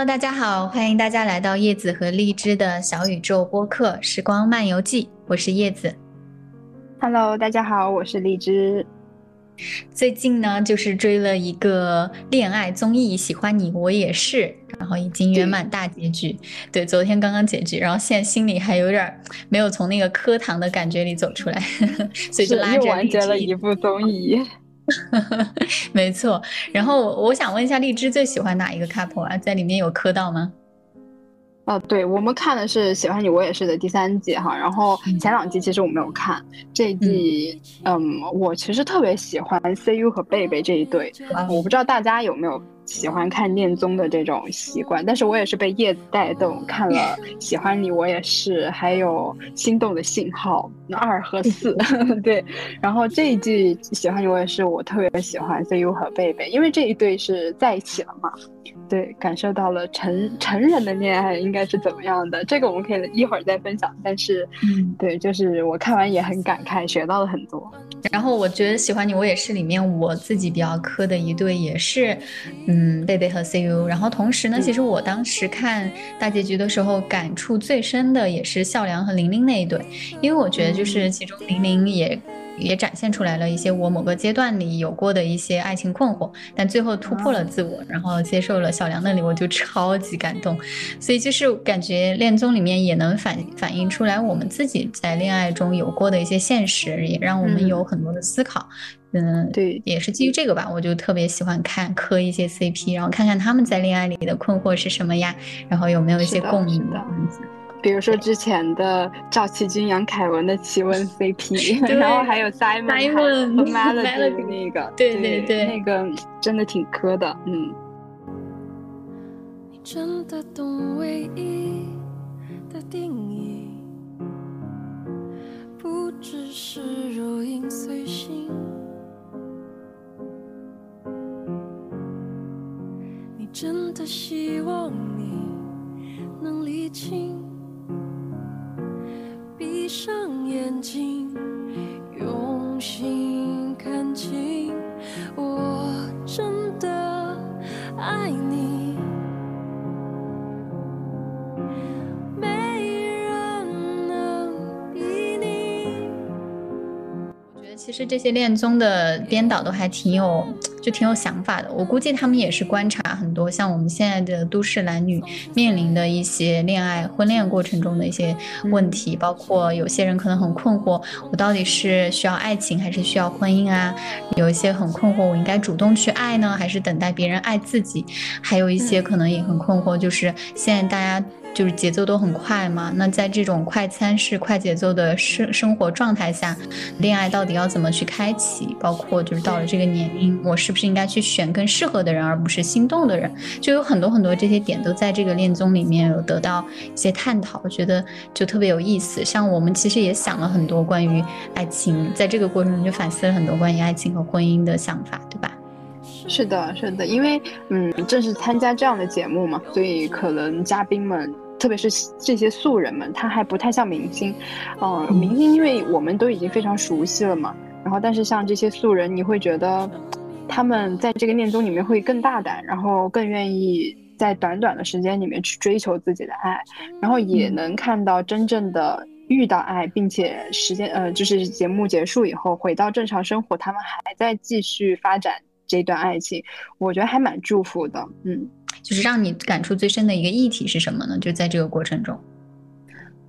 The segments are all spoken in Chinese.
Hello，大家好，欢迎大家来到叶子和荔枝的小宇宙播客《时光漫游记》，我是叶子。Hello，大家好，我是荔枝。最近呢，就是追了一个恋爱综艺《喜欢你我也是》，然后已经圆满大结局。对，昨天刚刚结局，然后现在心里还有点没有从那个磕糖的感觉里走出来，所以就拉着完结了一部综艺。没错。然后我想问一下，荔枝最喜欢哪一个 couple 啊？在里面有磕到吗？哦，对，我们看的是《喜欢你我也是》的第三季哈，然后前两季其实我没有看，这一季，嗯，我其实特别喜欢 CU 和贝贝这一对，我不知道大家有没有。喜欢看恋综的这种习惯，但是我也是被叶子带动看了《喜欢你》，我也是，还有《心动的信号》二和四，对。然后这一季《喜欢你》，我也是，我特别喜欢 CU 和贝贝，因为这一对是在一起了嘛，对，感受到了成成人的恋爱应该是怎么样的，这个我们可以一会儿再分享。但是，嗯，对，就是我看完也很感慨，学到了很多。然后我觉得《喜欢你》，我也是里面我自己比较磕的一对，也是，嗯。嗯，贝贝和 CU，然后同时呢，其实我当时看大结局的时候，感触最深的也是孝良和玲玲那一对，因为我觉得就是其中玲玲也也展现出来了一些我某个阶段里有过的一些爱情困惑，但最后突破了自我，然后接受了小梁那里，我就超级感动，所以就是感觉恋综里面也能反反映出来我们自己在恋爱中有过的一些现实，也让我们有很多的思考。嗯，对，也是基于这个吧，我就特别喜欢看磕一些 CP，然后看看他们在恋爱里的困惑是什么呀，然后有没有一些共鸣的。比如说之前的赵启军、杨凯文的奇闻 CP，然后还有 Simon 和 Melody 那个，对对对，那个真的挺磕的，嗯。真的希望你能理清，闭上眼睛，用心看清，其实这些恋综的编导都还挺有，就挺有想法的。我估计他们也是观察很多像我们现在的都市男女面临的一些恋爱、婚恋过程中的一些问题，包括有些人可能很困惑，我到底是需要爱情还是需要婚姻啊？有一些很困惑，我应该主动去爱呢，还是等待别人爱自己？还有一些可能也很困惑，就是现在大家。就是节奏都很快嘛，那在这种快餐式、快节奏的生生活状态下，恋爱到底要怎么去开启？包括就是到了这个年龄，我是不是应该去选更适合的人，而不是心动的人？就有很多很多这些点都在这个恋综里面有得到一些探讨，我觉得就特别有意思。像我们其实也想了很多关于爱情，在这个过程中就反思了很多关于爱情和婚姻的想法，对吧？是的，是的，因为嗯，正是参加这样的节目嘛，所以可能嘉宾们，特别是这些素人们，他还不太像明星，嗯，明星因为我们都已经非常熟悉了嘛，然后但是像这些素人，你会觉得他们在这个恋综里面会更大胆，然后更愿意在短短的时间里面去追求自己的爱，然后也能看到真正的遇到爱，并且时间呃，就是节目结束以后回到正常生活，他们还在继续发展。这段爱情，我觉得还蛮祝福的。嗯，就是让你感触最深的一个议题是什么呢？就在这个过程中，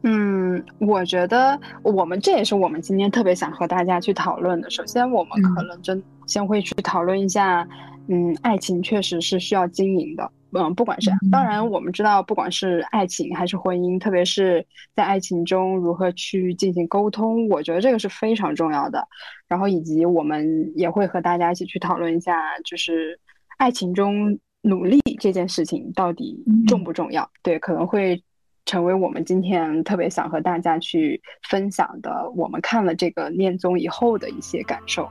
嗯，我觉得我们这也是我们今天特别想和大家去讨论的。首先，我们可能真先会去讨论一下，嗯，爱情确实是需要经营的。嗯，不管是当然，我们知道，不管是爱情还是婚姻，特别是在爱情中如何去进行沟通，我觉得这个是非常重要的。然后，以及我们也会和大家一起去讨论一下，就是爱情中努力这件事情到底重不重要？对，可能会成为我们今天特别想和大家去分享的。我们看了这个恋综以后的一些感受。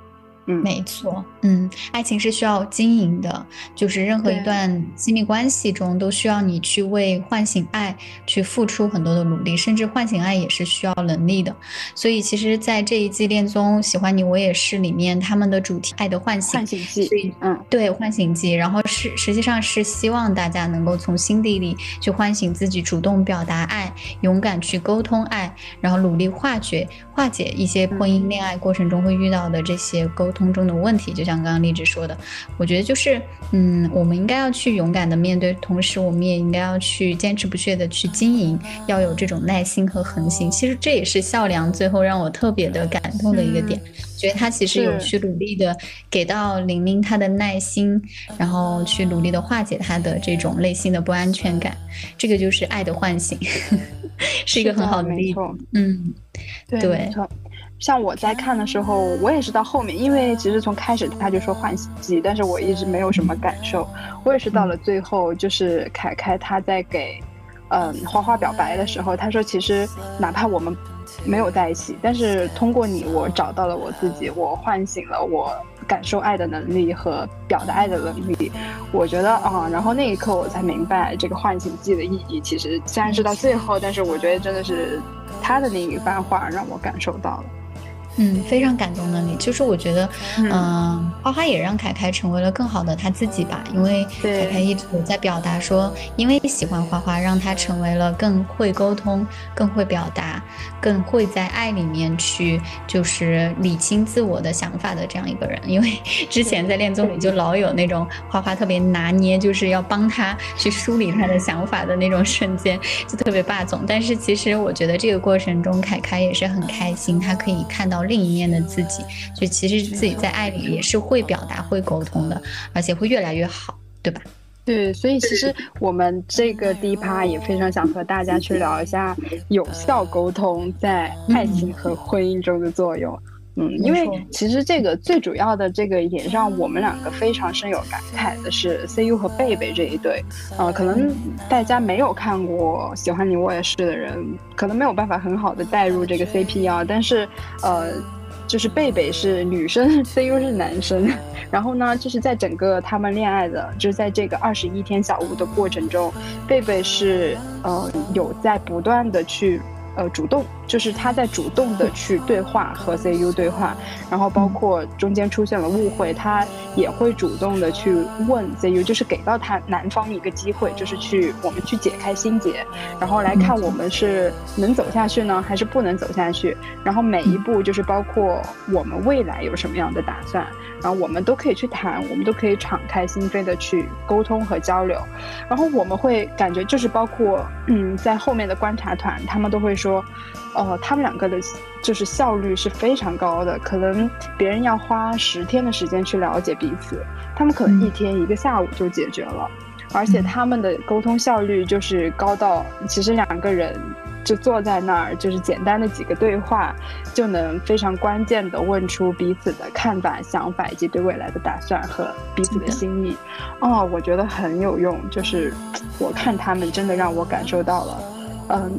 嗯，没错，嗯，爱情是需要经营的，就是任何一段亲密关系中都需要你去为唤醒爱去付出很多的努力，甚至唤醒爱也是需要能力的。所以，其实，在这一季恋综《喜欢你我也是》里面，他们的主题“爱的唤醒”，唤醒剂嗯，对唤醒剂，然后是实际上是希望大家能够从心底里去唤醒自己，主动表达爱，勇敢去沟通爱，然后努力化解化解一些婚姻恋爱过程中会遇到的这些沟通中的问题。就像刚刚荔枝说的，我觉得就是，嗯，我们应该要去勇敢的面对，同时我们也应该要去坚持不懈的去经营，要有这种耐心和恒心。其实这也是孝良最后让我特别的感动的一个点。觉得他其实有去努力的给到玲玲她的耐心，然后去努力的化解她的这种内心的不安全感，这个就是爱的唤醒，是一个很好的例子。嗯，对。像我在看的时候，我也是到后面，因为其实从开始他就说唤醒剂，但是我一直没有什么感受。我也是到了最后，就是凯凯他在给，嗯，花花表白的时候，他说其实哪怕我们没有在一起，但是通过你，我找到了我自己，我唤醒了我感受爱的能力和表达爱的能力。我觉得啊，然后那一刻我才明白这个唤醒剂的意义。其实虽然是到最后，但是我觉得真的是他的那一番话让我感受到了。嗯，非常感动的你，就是我觉得，嗯嗯、花花也让凯凯成为了更好的他自己吧，因为对凯凯一直有在表达说，因为喜欢花花，让他成为了更会沟通、更会表达、更会在爱里面去就是理清自我的想法的这样一个人。因为之前在恋综里就老有那种花花特别拿捏，就是要帮他去梳理他的想法的那种瞬间，就特别霸总。但是其实我觉得这个过程中，凯凯也是很开心，他可以看到另一面的自己，就其实自己在爱里也是会表达、会沟通的，而且会越来越好，对吧？对，所以其实我们这个第一趴也非常想和大家去聊一下有效沟通在爱情和婚姻中的作用。因为其实这个最主要的这个也让我们两个非常深有感慨的是 CU 和贝贝这一对，呃，可能大家没有看过《喜欢你我也是》的人，可能没有办法很好的带入这个 CP 啊，但是呃，就是贝贝是女生，CU 是男生，然后呢，就是在整个他们恋爱的，就是在这个二十一天小屋的过程中，贝贝是呃有在不断的去呃主动，就是他在主动的去对话和 CU 对话，然后包括中间出现了误会，他也会主动的去问 CU，就是给到他男方一个机会，就是去我们去解开心结，然后来看我们是能走下去呢，还是不能走下去，然后每一步就是包括我们未来有什么样的打算，然后我们都可以去谈，我们都可以敞开心扉的去沟通和交流，然后我们会感觉就是包括嗯，在后面的观察团，他们都会说，哦、他们两个的就是效率是非常高的，可能别人要花十天的时间去了解彼此，他们可能一天一个下午就解决了。而且他们的沟通效率就是高到，其实两个人就坐在那儿，就是简单的几个对话，就能非常关键的问出彼此的看法、想法以及对未来的打算和彼此的心意。哦，我觉得很有用，就是我看他们真的让我感受到了，嗯，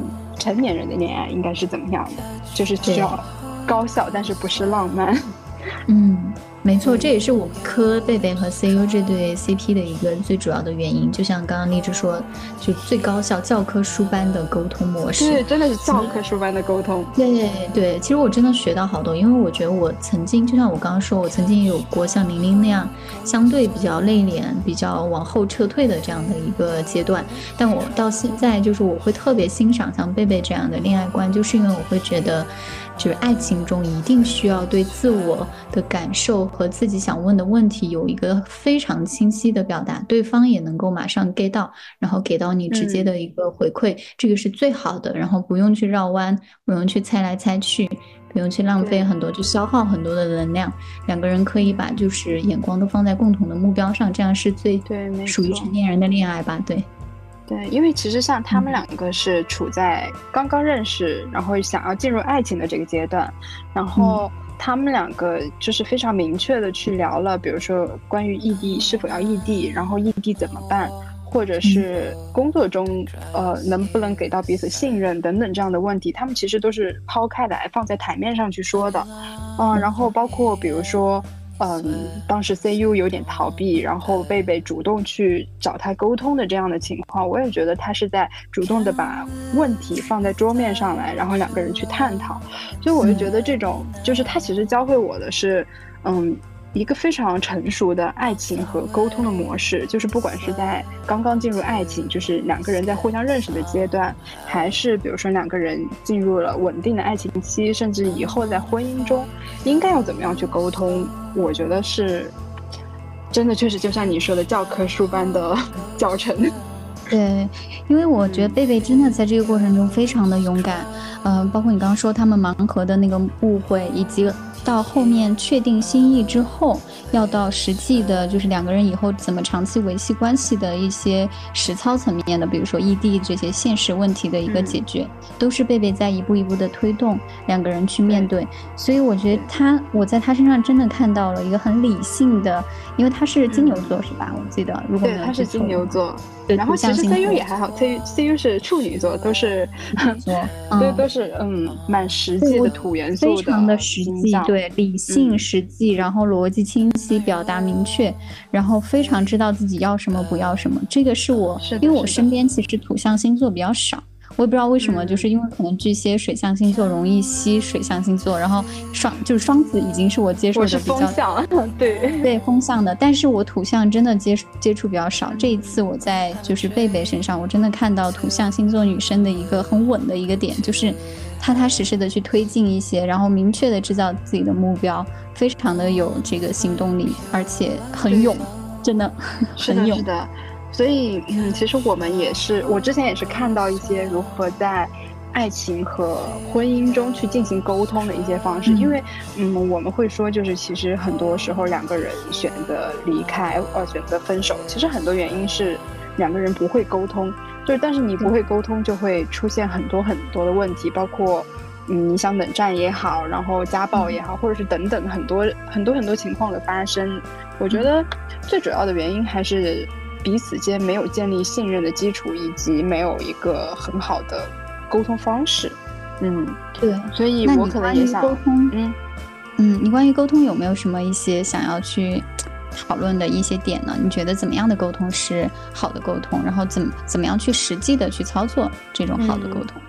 成年人的恋爱应该是怎么样的，就是需要高效，但是不是浪漫。嗯，没错，这也是我磕贝贝和 CU 这对 CP 的一个最主要的原因。就像刚刚荔枝说，就最高效教科书般的沟通模式。对，真的是教科书般的沟通。对对，其实我真的学到好多，因为我觉得我曾经，就像我刚刚说，我曾经有过像玲玲那样相对比较内敛、比较往后撤退的这样的一个阶段，但我到现在就是我会特别欣赏像贝贝这样的恋爱观，就是因为我会觉得，就是爱情中一定需要对自我的感受和自己想问的问题有一个非常清晰的表达，对方也能够马上 get 到，然后给到你直接的一个回馈，这个是最好的，然后不用去绕弯，不用去猜来猜去。不用去浪费很多，去消耗很多的能量。两个人可以把就是眼光都放在共同的目标上，这样是最对属于成年人的恋爱吧？对，对，因为其实像他们嗯。两个是处在刚刚认识，然后想要进入爱情的这个阶段，然后他们两个就是非常明确的去聊了，比如说关于异地是否要异地，然后异地怎么办，或者是工作中呃能不能给到彼此信任等等这样的问题，他们其实都是抛开来放在台面上去说的，嗯、然后包括比如说。嗯，当时 CU 有点逃避，然后贝贝主动去找他沟通的这样的情况，我也觉得他是在主动的把问题放在桌面上来，然后两个人去探讨。所以我就觉得这种，就是他其实教会我的是，嗯。一个非常成熟的爱情和沟通的模式，就是不管是在刚刚进入爱情，就是两个人在互相认识的阶段，还是比如说两个人进入了稳定的爱情期，甚至以后在婚姻中，应该要怎么样去沟通？我觉得是，真的确实就像你说的教科书般的 教程。对，因为我觉得贝贝真的在这个过程中非常的勇敢，嗯，包括你刚刚说他们盲盒的那个误会，以及。到后面确定心意之后，要到实际的，就是两个人以后怎么长期维系关系的一些实操层面的，比如说异地这些现实问题的一个解决，都是贝贝在一步一步的推动两个人去面对。所以我觉得他，我在他身上真的看到了一个很理性的，因为他是金牛座是吧？我记得，如果对，他是金牛座。然后其实 CU 也还好，C CU 是处女座，都是，对，都是嗯，蛮实际的土元素的，非常的实际，对，理性、实际，然后逻辑清晰，表达明确，然后非常知道自己要什么，不要什么。这个是我，因为我身边其实土象星座比较少。我也不知道为什么，就是因为可能巨蟹水象星座容易吸水象星座，然后双就是双子已经是我接受的比较对对风向的，但是我土象真的接接触比较少。这一次我在就是贝贝身上，我真的看到土象星座女生的一个很稳的一个点，就是踏踏实实的去推进一些，然后明确的制造自己的目标，非常的有这个行动力，而且很勇，真的很勇的。所以，嗯，其实我们也是，我之前也是看到一些如何在爱情和婚姻中去进行沟通的一些方式。因为，嗯，我们会说，就是其实很多时候两个人选择离开，呃，选择分手，其实很多原因是两个人不会沟通。就是，但是你不会沟通，就会出现很多很多的问题，包括，嗯，你想冷战也好，然后家暴也好，或者是等等很多很多很多情况的发生。我觉得最主要的原因还是。彼此间没有建立信任的基础，以及没有一个很好的沟通方式。嗯，对，所以我可能也想沟通。嗯嗯，你关于沟通有没有什么一些想要去讨论的一些点呢？你觉得怎么样的沟通是好的沟通？然后怎么怎么样去实际的去操作这种好的沟通？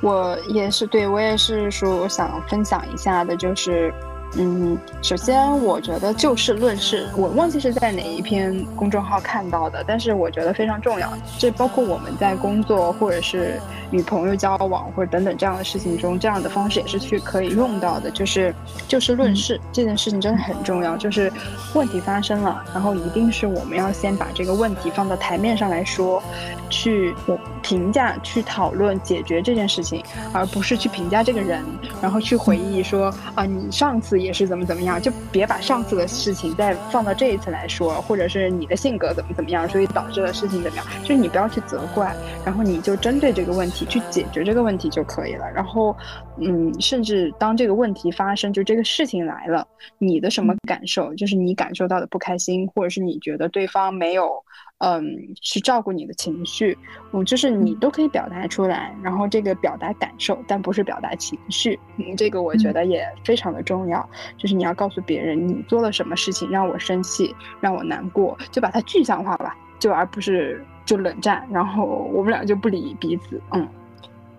我也是，对我也是说，我想分享一下的，就是。嗯，首先我觉得就事论事，我忘记是在哪一篇公众号看到的，但是我觉得非常重要。这包括我们在工作或者是与朋友交往或者等等这样的事情中，这样的方式也是去可以用到的。就是就事论事这件事情真的很重要。就是问题发生了，然后一定是我们要先把这个问题放到台面上来说，去评价、去讨论、解决这件事情，而不是去评价这个人，然后去回忆说啊，你上次。也是怎么怎么样，就别把上次的事情再放到这一次来说，或者是你的性格怎么怎么样，所以导致了事情怎么样，就是你不要去责怪，然后你就针对这个问题去解决这个问题就可以了。然后，嗯，甚至当这个问题发生，就这个事情来了，你的什么感受，就是你感受到的不开心，或者是你觉得对方没有。嗯，去照顾你的情绪，嗯，就是你都可以表达出来，然后这个表达感受，但不是表达情绪，嗯，这个我觉得也非常的重要，就是你要告诉别人你做了什么事情让我生气，让我难过，就把它具象化吧，就而不是就冷战，然后我们俩就不理彼此，嗯，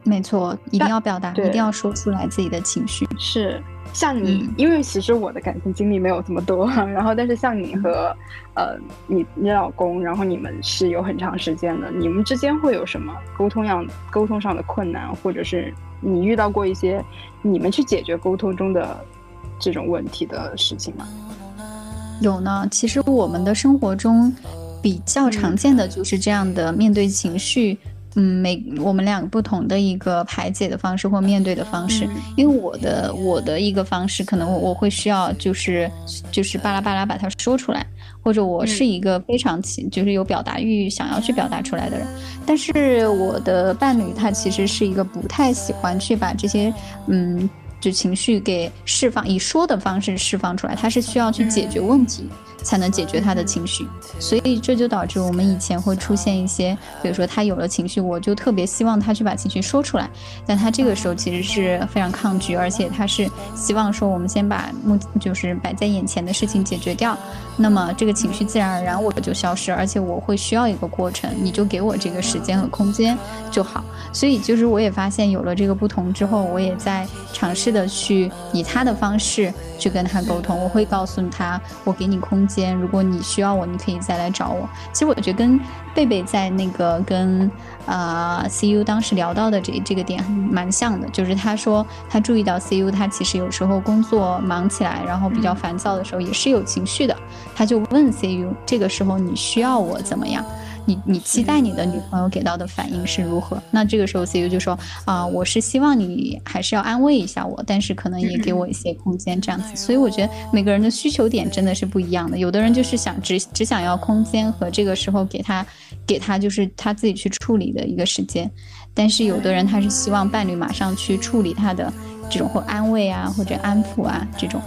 没错，一定要表达，一定要说出来自己的情绪，是。像你，因为其实我的感情经历没有这么多，然后但是像你和，呃，你你老公，然后你们是有很长时间的，你们之间会有什么沟通样沟通上的困难，或者是你遇到过一些你们去解决沟通中的这种问题的事情吗？有呢，其实我们的生活中比较常见的就是这样的面对情绪。嗯，每我们两个不同的一个排解的方式或面对的方式，因为我的我的一个方式，可能我我会需要就是就是巴拉巴拉把它说出来，或者我是一个非常情就是有表达欲想要去表达出来的人，但是我的伴侣他其实是一个不太喜欢去把这些嗯就情绪给释放以说的方式释放出来，他是需要去解决问题。才能解决他的情绪。所以这就导致我们以前会出现一些，比如说他有了情绪，我就特别希望他去把情绪说出来，但他这个时候其实是非常抗拒，而且他是希望说我们先把目就是摆在眼前的事情解决掉，那么这个情绪自然而然我就消失，而且我会需要一个过程，你就给我这个时间和空间就好。所以就是我也发现有了这个不同之后，我也在尝试的去以他的方式去跟他沟通，我会告诉他，我给你空间，如果你需要我，你可以再来找我。其实我觉得跟贝贝在那个跟呃 CU 当时聊到的这这个点蛮像的，就是他说他注意到 CU 他其实有时候工作忙起来，然后比较烦躁的时候也是有情绪的，他就问 CU 这个时候你需要我怎么样？你你期待你的女朋友给到的反应是如何？那这个时候 CU 就说啊，我是希望你还是要安慰一下我，但是可能也给我一些空间这样子。所以我觉得每个人的需求点真的是不一样的。有的人就是想只只想要空间和这个时候给他给他就是他自己去处理的一个时间，但是有的人他是希望伴侣马上去处理他的这种或安慰啊或者安抚啊这种。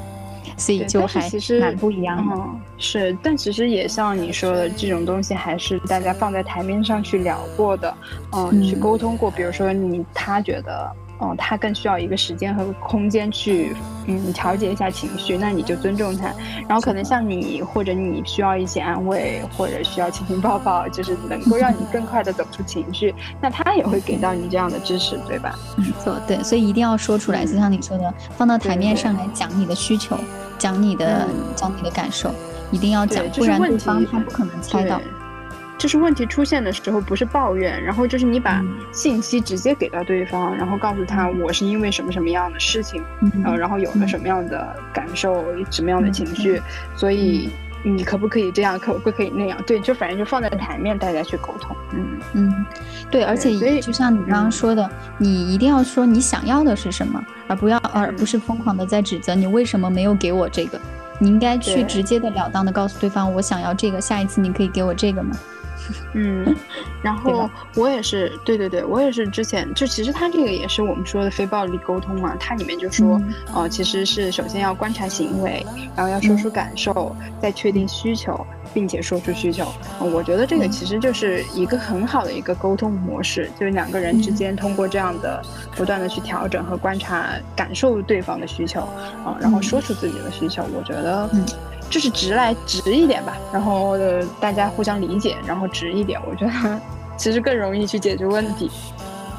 所以就还蛮不一样的，是，但其实也像你说的，这种东西还是大家放在台面上去聊过的，嗯，去沟通过。比如说你他觉得，嗯，他更需要一个时间和空间去，嗯，调节一下情绪，那你就尊重他。然后可能像你或者你需要一些安慰，或者需要亲亲抱抱，就是能够让你更快的走出情绪，那他也会给到你这样的支持，对吧？没错，对，所以一定要说出来，就像你说的，放到台面上来讲你的需求。讲你的，讲你的感受，一定要讲，不然对方他不可能猜到。就是问题出现的时候，不是抱怨，然后就是你把信息直接给到对方，然后告诉他我是因为什么什么样的事情，呃，然后有了什么样的感受，什么样的情绪，所以你可不可以这样，可不可以那样？对，就反正就放在台面，大家去沟通。嗯嗯，对，而且就像你刚刚说的，你一定要说你想要的是什么。而不要，而不是疯狂的在指责你为什么没有给我这个，你应该去直接的了当的告诉对方，我想要这个，下一次你可以给我这个吗？嗯，然后我也是，对对对，我也是之前就其实他这个也是我们说的非暴力沟通嘛，它里面就说，呃，其实是首先要观察行为，然后要说出感受，再确定需求，并且说出需求。我觉得这个其实就是一个很好的一个沟通模式，就是两个人之间通过这样的不断的去调整和观察，感受对方的需求，啊，然后说出自己的需求。我觉得。就是直来直一点吧，然后大家互相理解，然后直一点，我觉得 其实更容易去解决问题。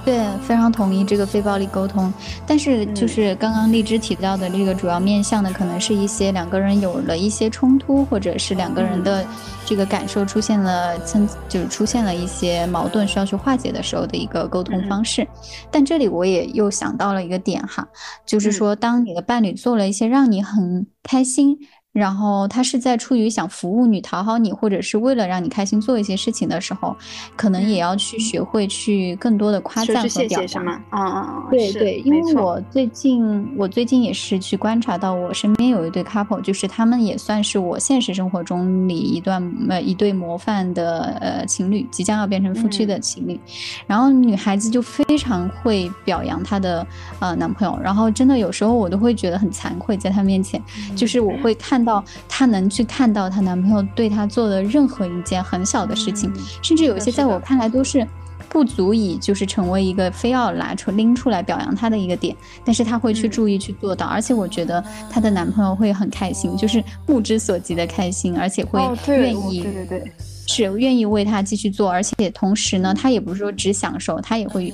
对，非常同意这个非暴力沟通。但是就是刚刚荔枝提到的这个主要面向的，可能是一些两个人有了一些冲突，或者是两个人的这个感受出现了，曾就是出现了一些矛盾需要去化解的时候的一个沟通方式。但这里我也又想到了一个点哈，就是说当你的伴侣做了一些让你很开心。然后他是在出于想服务你、讨好你，或者是为了让你开心做一些事情的时候，可能也要去学会去更多的夸赞和表达。啊啊对对，因为我最近我最近也是去观察到，我身边有一对 couple，就是他们也算是我现实生活中里一段呃一对模范的呃情侣，即将要变成夫妻的情侣。然后女孩子就非常会表扬她的呃男朋友，然后真的有时候我都会觉得很惭愧，在她面前，就是我会看。到她能去看到她男朋友对她做的任何一件很小的事情，甚至有些在我看来都是不足以就是成为一个非要拿出拎出来表扬她的一个点，但是她会去注意去做到，而且我觉得她的男朋友会很开心，就是目之所及的开心，而且会愿意，对对对。是愿意为他继续做，而且同时呢，他也不是说只享受，他也会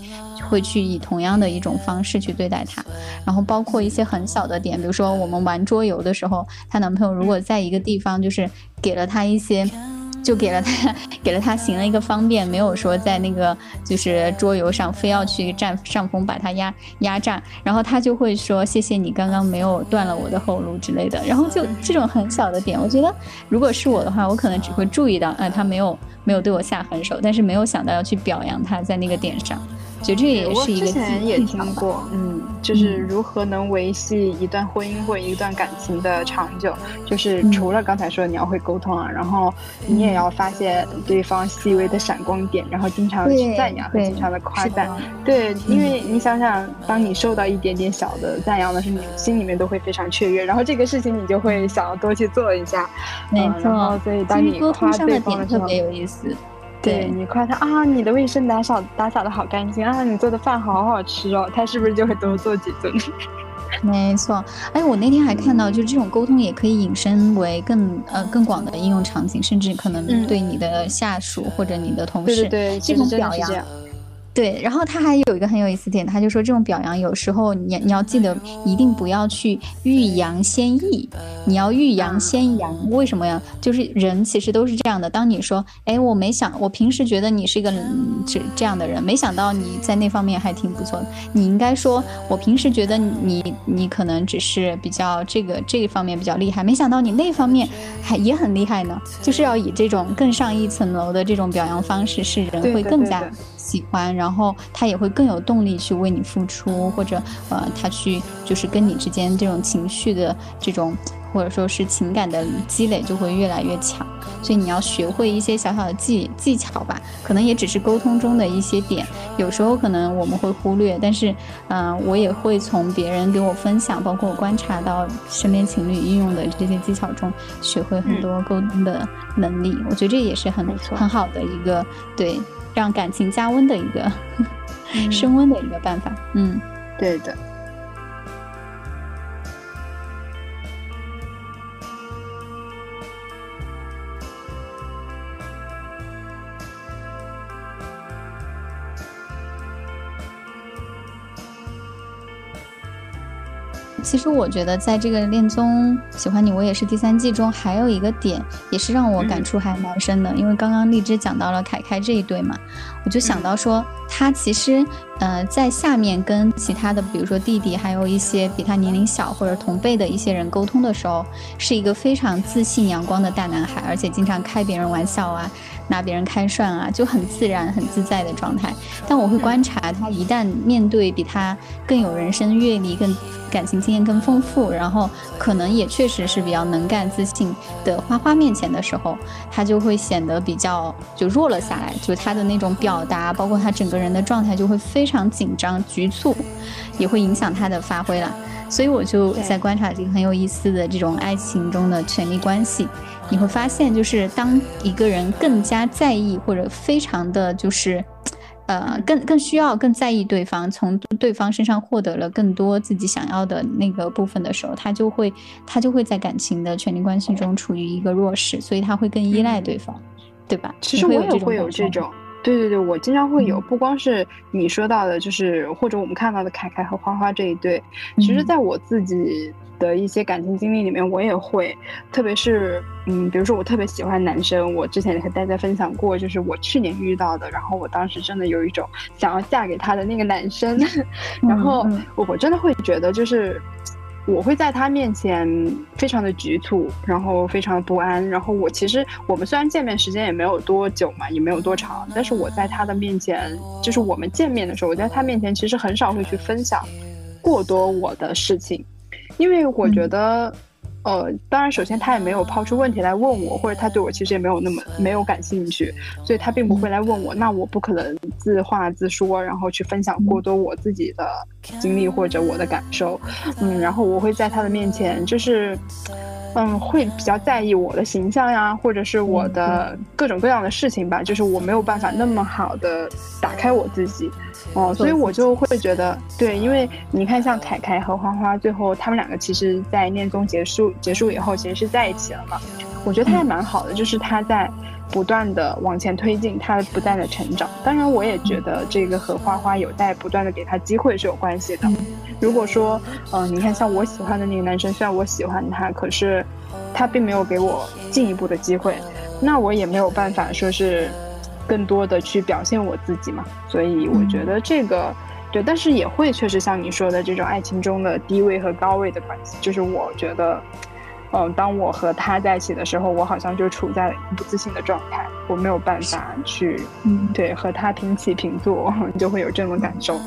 会去以同样的一种方式去对待他。然后包括一些很小的点，比如说我们玩桌游的时候，她男朋友如果在一个地方就是给了她一些。就给了他，给了他行了一个方便，没有说在那个就是桌游上非要去占上风把他压压榨，然后他就会说谢谢你刚刚没有断了我的后路之类的，然后就这种很小的点，我觉得如果是我的话，我可能只会注意到，哎，他没有没有对我下狠手，但是没有想到要去表扬他在那个点上，觉得这也是一个之前也听过，嗯，就是如何能维系一段婚姻或一段感情的长久，就是除了刚才说你要会沟通啊，然后你也要发现对方细微的闪光点，然后经常的去赞扬和经常的夸赞，对，因为你想想，当你受到一点点小的赞扬的时候，你心里面都会非常雀跃，然后这个事情你就会想要多去做一下，没错，所以当你夸对方的时候，特别有意思。对你夸他啊，你的卫生打扫打扫的好干净啊，你做的饭好好吃哦，他是不是就会多做几顿？没错，哎，我那天还看到，就是这种沟通也可以引申为更呃更广的应用场景，甚至可能对你的下属或者你的同事，对对对，这种表扬。对，然后他还有一个很有意思点，他就说这种表扬有时候你你要记得一定不要去欲扬先抑，你要欲扬先扬。为什么呀？就是人其实都是这样的。当你说，哎，我没想，我平时觉得你是一个这这样的人，没想到你在那方面还挺不错的。你应该说，我平时觉得你你可能只是比较这个这一方面比较厉害，没想到你那方面还也很厉害呢。就是要以这种更上一层楼的这种表扬方式，是人会更加。喜欢，然后他也会更有动力去为你付出，或者呃，他去就是跟你之间这种情绪的这种，或者说是情感的积累就会越来越强。所以你要学会一些小小的技技巧吧，可能也只是沟通中的一些点，有时候可能我们会忽略，但是嗯，我也会从别人给我分享，包括我观察到身边情侣运用的这些技巧中，学会很多沟通的能力。我觉得这也是很很好的一个对。让感情加温的一个 升温的一个办法，嗯，对的。其实我觉得，在这个恋综喜欢你，我也是第三季中，还有一个点也是让我感触还蛮深的。因为刚刚荔枝讲到了凯凯这一对嘛，我就想到说，他其实，呃，在下面跟其他的，比如说弟弟，还有一些比他年龄小或者同辈的一些人沟通的时候，是一个非常自信阳光的大男孩，而且经常开别人玩笑啊。拿别人开涮啊，就很自然、很自在的状态。但我会观察他，一旦面对比他更有人生阅历、更感情经验更丰富，然后可能也确实是比较能干、自信的花花面前的时候，他就会显得比较就弱了下来。就他的那种表达，包括他整个人的状态，就会非常紧张、局促，也会影响他的发挥了。所以我就在观察这个很有意思的这种爱情中的权力关系。你会发现，就是当一个人更加在意或者非常的就是，呃，更更需要更在意对方，从对方身上获得了更多自己想要的那个部分的时候，他就会他就会在感情的权力关系中处于一个弱势，所以他会更依赖对方，对吧？其实我也会有这种，对对对，我经常会有，不光是你说到的，就是或者我们看到的凯凯和花花这一对，其实在我自己。的一些感情经历里面，我也会，特别是，嗯，比如说我特别喜欢男生，我之前也和大家分享过，就是我去年遇到的，然后我当时真的有一种想要嫁给他的那个男生，然后我真的会觉得，就是我会在他面前非常的局促，然后非常的不安，然后我其实我们虽然见面时间也没有多久嘛，也没有多长，但是我在他的面前，就是我们见面的时候，我在他面前其实很少会去分享过多我的事情。因为我觉得，呃，当然，首先他也没有抛出问题来问我，或者他对我其实也没有那么没有感兴趣，所以他并不会来问我。那我不可能自话自说，然后去分享过多我自己的经历或者我的感受。嗯，然后我会在他的面前，就是。嗯，会比较在意我的形象呀，或者是我的各种各样的事情吧，就是我没有办法那么好的打开我自己，哦，所以我就会觉得，对，因为你看，像凯凯和花花，最后他们两个其实，在恋综结束结束以后，其实是在一起了嘛，我觉得他还蛮好的，就是他在。不断的往前推进，他不断的成长。当然，我也觉得这个和花花有待不断的给他机会是有关系的。如果说，嗯，你看像我喜欢的那个男生，虽然我喜欢他，可是他并没有给我进一步的机会，那我也没有办法说是更多的去表现我自己嘛。所以我觉得这个对，但是也会确实像你说的这种爱情中的低位和高位的关系，就是我觉得。嗯，当我和他在一起的时候，我好像就处在不自信的状态，我没有办法去，嗯，对，和他平起平坐，就会有这种感受。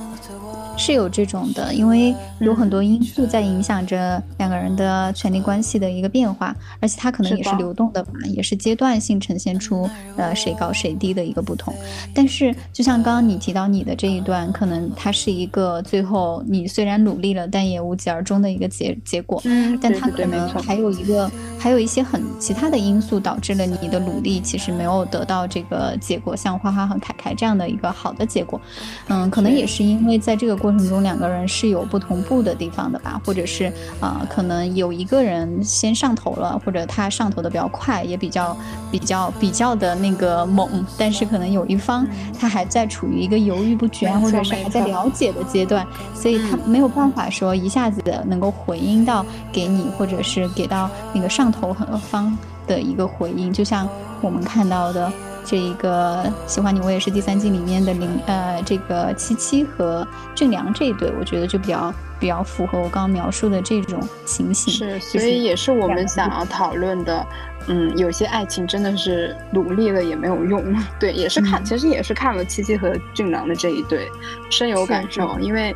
是有这种的，因为有很多因素在影响着两个人的权利关系的一个变化，而且它可能也是流动的吧，也是阶段性呈现出呃谁高谁低的一个不同。但是就像刚刚你提到你的这一段，可能它是一个最后你虽然努力了，但也无疾而终的一个结结果。嗯，但它可能还有一个还有一些很其他的因素导致了你的努力其实没有得到这个结果，像花花和凯凯这样的一个好的结果。嗯，可能也是因为在这个过程中两个人是有不同步的地方的吧，或者是啊，可能有一个人先上头了，或者他上头的比较快，也比较比较比较的那个猛，但是可能有一方他还在处于一个犹豫不决，或者是还在了解的阶段，所以他没有办法说一下子能够回应到给你，或者是给到那个上头方的一个回应，就像我们看到的。这一个喜欢你，我也是第三季里面的林呃，这个七七和俊良这一对，我觉得就比较比较符合我刚刚描述的这种情形。是，所以也是我们想要讨论的。嗯，有些爱情真的是努力了也没有用。对，也是看，其实也是看了七七和俊良的这一对，深有感受。因为，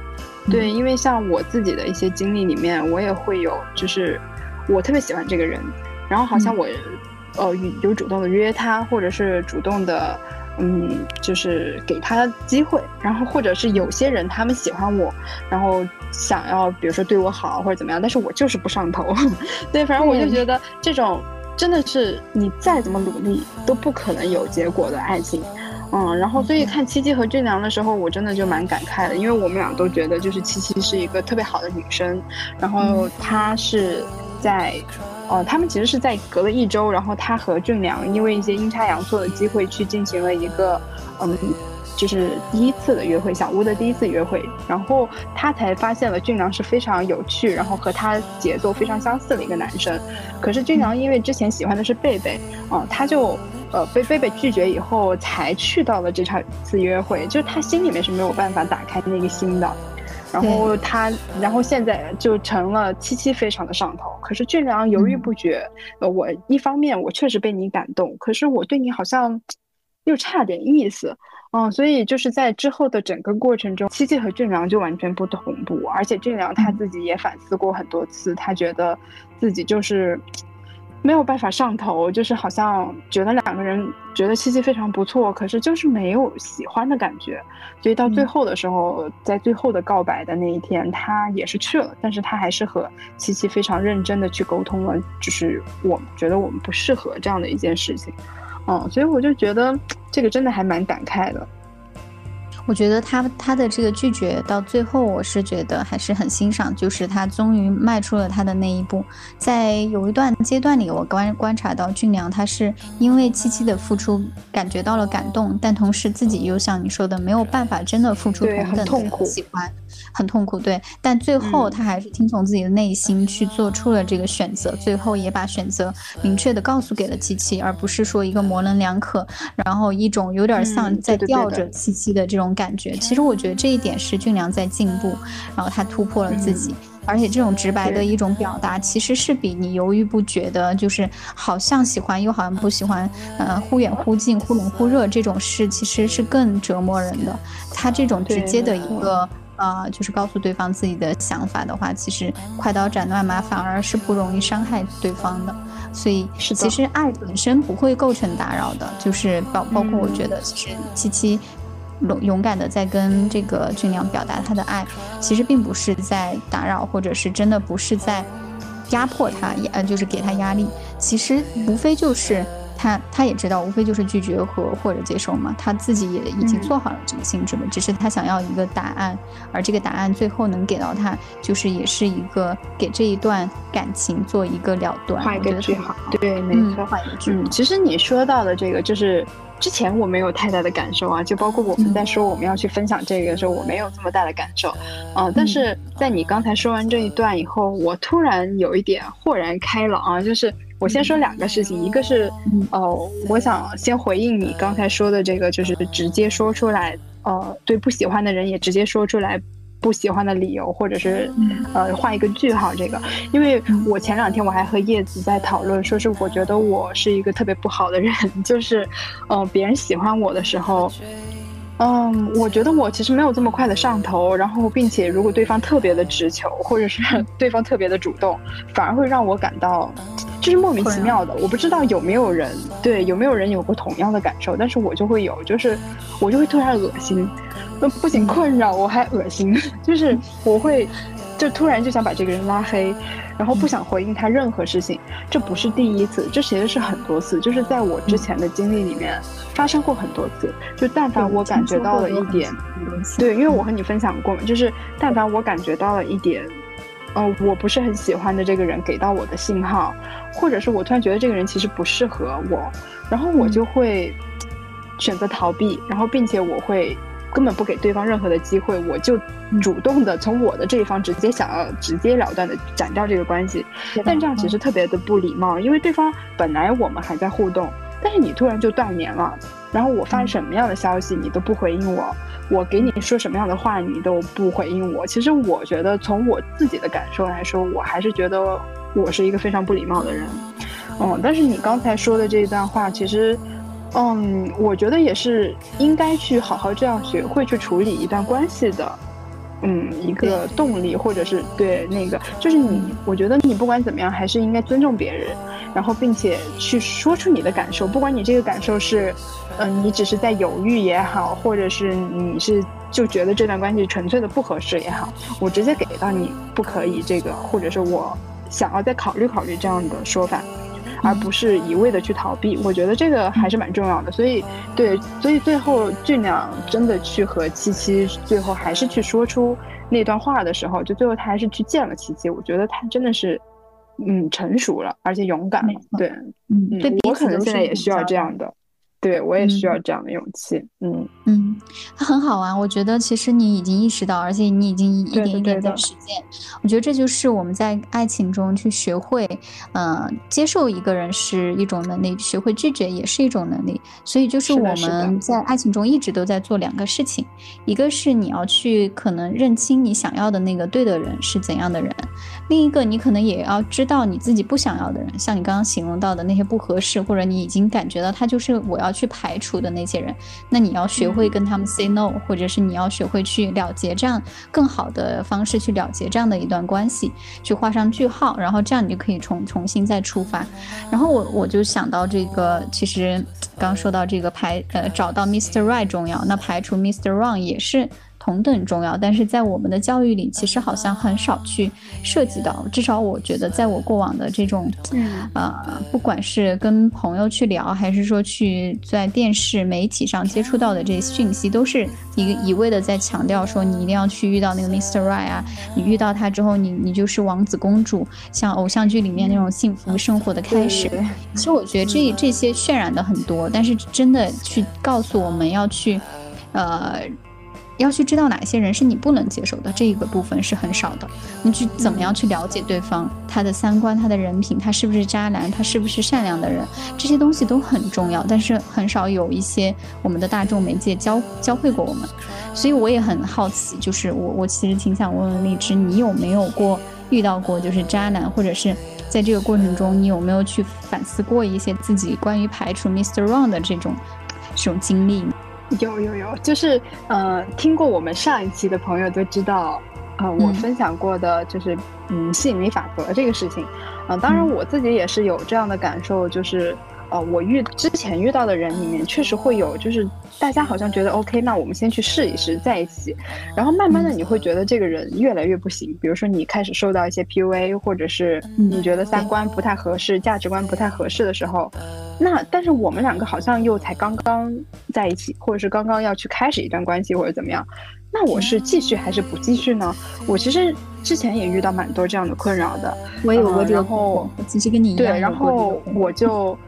对，因为像我自己的一些经历里面，我也会有，就是我特别喜欢这个人，然后好像我。呃，有主动的约他，或者是主动的，嗯，就是给他机会，然后或者是有些人他们喜欢我，然后想要比如说对我好或者怎么样，但是我就是不上头，对，反正我就觉得这种真的是你再怎么努力都不可能有结果的爱情，嗯，然后所以看七七和俊良的时候，我真的就蛮感慨的，因为我们俩都觉得就是七七是一个特别好的女生，然后她是在。哦，他们其实是在隔了一周，然后他和俊良因为一些阴差阳错的机会去进行了一个，嗯，就是第一次的约会，小屋的第一次约会，然后他才发现了俊良是非常有趣，然后和他节奏非常相似的一个男生。可是俊良因为之前喜欢的是贝贝，啊，他就呃被贝贝拒绝以后才去到了这场次约会，就是他心里面是没有办法打开那个心的。然后他，然后现在就成了七七非常的上头。可是俊良犹豫不决。呃，我一方面我确实被你感动，可是我对你好像又差点意思。嗯，所以就是在之后的整个过程中，七七和俊良就完全不同步。而且俊良他自己也反思过很多次，他觉得自己就是。没有办法上头，就是好像觉得两个人觉得七七非常不错，可是就是没有喜欢的感觉，所以到最后的时候，在最后的告白的那一天，他也是去了，但是他还是和七七非常认真的去沟通了，就是我觉得我们不适合这样的一件事情，嗯，所以我就觉得这个真的还蛮感慨的。我觉得他他的这个拒绝到最后，我是觉得还是很欣赏，就是他终于迈出了他的那一步。在有一段阶段里，我观观察到俊良，他是因为七七的付出感觉到了感动，但同时自己又像你说的，没有办法真的付出同等的喜欢。很痛苦，对，但最后他还是听从自己的内心去做出了这个选择，最后也把选择明确的告诉给了七七，而不是说一个模棱两可，然后一种有点像在吊着七七的这种感觉。其实我觉得这一点是俊良在进步，然后他突破了自己，而且这种直白的一种表达，其实是比你犹豫不决的，就是好像喜欢又好像不喜欢，呃，忽远忽近，忽冷忽热这种事，其实是更折磨人的。他这种直接的一个。啊，就是告诉对方自己的想法的话，其实快刀斩乱麻反而是不容易伤害对方的。所以，其实爱本身不会构成打扰的。就是包包括我觉得，其实七七勇勇敢的在跟这个俊良表达他的爱，其实并不是在打扰，或者是真的不是在压迫他，呃，就是给他压力。其实无非就是。他他也知道，无非就是拒绝和或者接受嘛。他自己也已经做好了这个性质了，只是他想要一个答案，而这个答案最后能给到他，就是也是一个给这一段感情做一个了断，画一个句号。对，没错，画一个句。嗯，其实你说到的这个，就是之前我没有太大的感受啊，就包括我们在说我们要去分享这个的时候，我没有这么大的感受。嗯，但是在你刚才说完这一段以后，我突然有一点豁然开朗啊，就是。我先说两个事情，一个是，哦，我想先回应你刚才说的这个，就是直接说出来，呃，对不喜欢的人也直接说出来，不喜欢的理由，或者是呃画一个句号。这个，因为我前两天我还和叶子在讨论，说是我觉得我是一个特别不好的人，就是，呃，别人喜欢我的时候。嗯，我觉得我其实没有这么快的上头，然后并且如果对方特别的直球，或者是 对方特别的主动，反而会让我感到，就是莫名其妙的。我不知道有没有人对有没有人有过同样的感受，但是我就会有，就是我就会突然恶心，那不仅困扰我还恶心，就是我会就突然就想把这个人拉黑。然后不想回应他任何事情，这不是第一次，这其实是很多次，就是在我之前的经历里面发生过很多次。就但凡我感觉到了一点，对，因为我和你分享过嘛，就是但凡我感觉到了一点，嗯，我不是很喜欢的这个人给到我的信号，或者是我突然觉得这个人其实不适合我，然后我就会选择逃避，然后并且我会。根本不给对方任何的机会，我就主动的从我的这一方直接想要直截了断的斩掉这个关系，但这样其实特别的不礼貌，因为对方本来我们还在互动，但是你突然就断联了，然后我发什么样的消息你都不回应我，我给你说什么样的话你都不回应我，其实我觉得从我自己的感受来说，我还是觉得我是一个非常不礼貌的人，嗯，但是你刚才说的这一段话其实。嗯，我觉得也是应该去好好这样学会去处理一段关系的，嗯，一个动力，或者是对那个，就是你，我觉得你不管怎么样，还是应该尊重别人，然后并且去说出你的感受，不管你这个感受是，嗯，你只是在犹豫也好，或者是你是就觉得这段关系纯粹的不合适也好，我直接给到你不可以这个，或者是我想要再考虑考虑这样的说法。而不是一味的去逃避，我觉得这个还是蛮重要的。所以，对，所以最后俊良真的去和七七，最后还是去说出那段话的时候，就最后他还是去见了七七。我觉得他真的是，嗯，成熟了，而且勇敢了。对，嗯，我可能现在也需要这样的。对我也需要这样的勇气，嗯嗯，它很好啊，我觉得其实你已经意识到，而且你已经一点一点在实践。我觉得这就是我们在爱情中去学会，嗯，接受一个人是一种能力，学会拒绝也是一种能力。所以就是我们在爱情中一直都在做两个事情，一个是你要去可能认清你想要的那个对的人是怎样的人，另一个你可能也要知道你自己不想要的人，像你刚刚形容到的那些不合适，或者你已经感觉到他就是我要。去排除的那些人，那你要学会跟他们 say no，或者是你要学会去了结这样更好的方式去了结这样的一段关系，去画上句号，然后这样你就可以重重新再出发。然后我我就想到这个，其实刚说到这个排呃找到 Mr. Right 重要，那排除 Mr. Wrong 也是。同等重要，但是在我们的教育里，其实好像很少去涉及到。至少我觉得，在我过往的这种，呃，不管是跟朋友去聊，还是说去在电视媒体上接触到的这些讯息，都是一个一味的在强调说，你一定要去遇到那个 Mr. Right 啊，你遇到他之后，你你就是王子公主，像偶像剧里面那种幸福生活的开始。其实我觉得这这些渲染的很多，但是真的去告诉我们要去，呃。要去知道哪些人是你不能接受的，这一个部分是很少的。你去怎么样去了解对方，他的三观、他的人品，他是不是渣男，他是不是善良的人，这些东西都很重要。但是很少有一些我们的大众媒介教教会过我们，所以我也很好奇，就是我我其实挺想问问荔枝，你有没有过遇到过就是渣男，或者是在这个过程中你有没有去反思过一些自己关于排除 Mr. Wrong 的这种这种经历？有有有，就是呃，听过我们上一期的朋友都知道，呃，我分享过的就是嗯吸引力法则这个事情，啊，当然我自己也是有这样的感受，就是。呃，我遇之前遇到的人里面，确实会有，就是大家好像觉得 OK，那我们先去试一试，在一起，然后慢慢的你会觉得这个人越来越不行。比如说你开始受到一些 PUA，或者是你觉得三观不太合适、价值观不太合适的时候，那但是我们两个好像又才刚刚在一起，或者是刚刚要去开始一段关系或者怎么样，那我是继续还是不继续呢？我其实之前也遇到蛮多这样的困扰的，我有过这个，然后其实跟你一样，对，然后我就。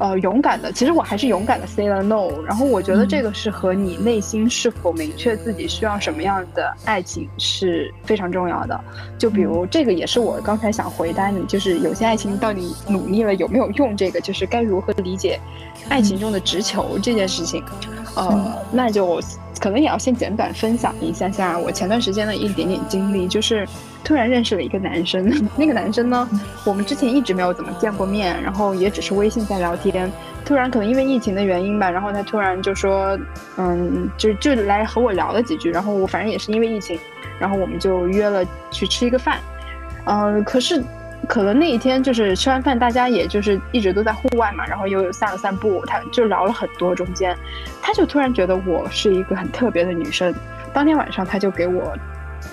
呃，勇敢的，其实我还是勇敢的 say 了 no。然后我觉得这个是和你内心是否明确自己需要什么样的爱情是非常重要的。就比如这个也是我刚才想回答你，就是有些爱情到底努力了有没有用？这个就是该如何理解爱情中的直球这件事情。呃，那就可能也要先简短分享一下下我前段时间的一点点经历，就是突然认识了一个男生，那个男生呢，我们之前一直没有怎么见过面，然后也只是微信在聊天，突然可能因为疫情的原因吧，然后他突然就说，嗯，就就来和我聊了几句，然后我反正也是因为疫情，然后我们就约了去吃一个饭，嗯，可是。可能那一天就是吃完饭，大家也就是一直都在户外嘛，然后又有散了散步，他就聊了很多。中间，他就突然觉得我是一个很特别的女生。当天晚上，他就给我，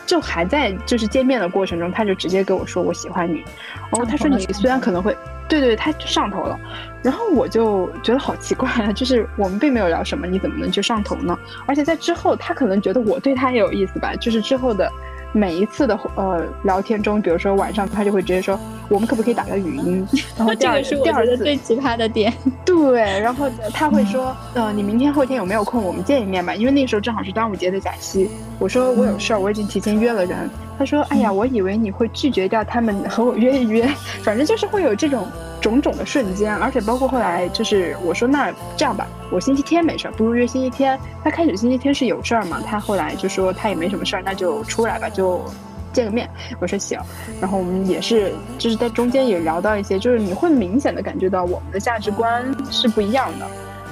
就还在就是见面的过程中，他就直接跟我说我喜欢你。然后他说你虽然可能会，对对，他就上头了。然后我就觉得好奇怪啊，就是我们并没有聊什么，你怎么能就上头呢？而且在之后，他可能觉得我对他也有意思吧，就是之后的。每一次的呃聊天中，比如说晚上，他就会直接说，我们可不可以打个语音？然后这个是第二次最奇葩的点。对，然后他会说，呃，你明天后天有没有空？我们见一面吧，因为那时候正好是端午节的假期。我说我有事儿，我已经提前约了人。他说，哎呀，我以为你会拒绝掉他们和我约一约，反正就是会有这种。种种的瞬间，而且包括后来，就是我说那这样吧，我星期天没事儿，不如约星期天。他开始星期天是有事儿嘛，他后来就说他也没什么事儿，那就出来吧，就见个面。我说行，然后我们也是就是在中间也聊到一些，就是你会明显的感觉到我们的价值观是不一样的。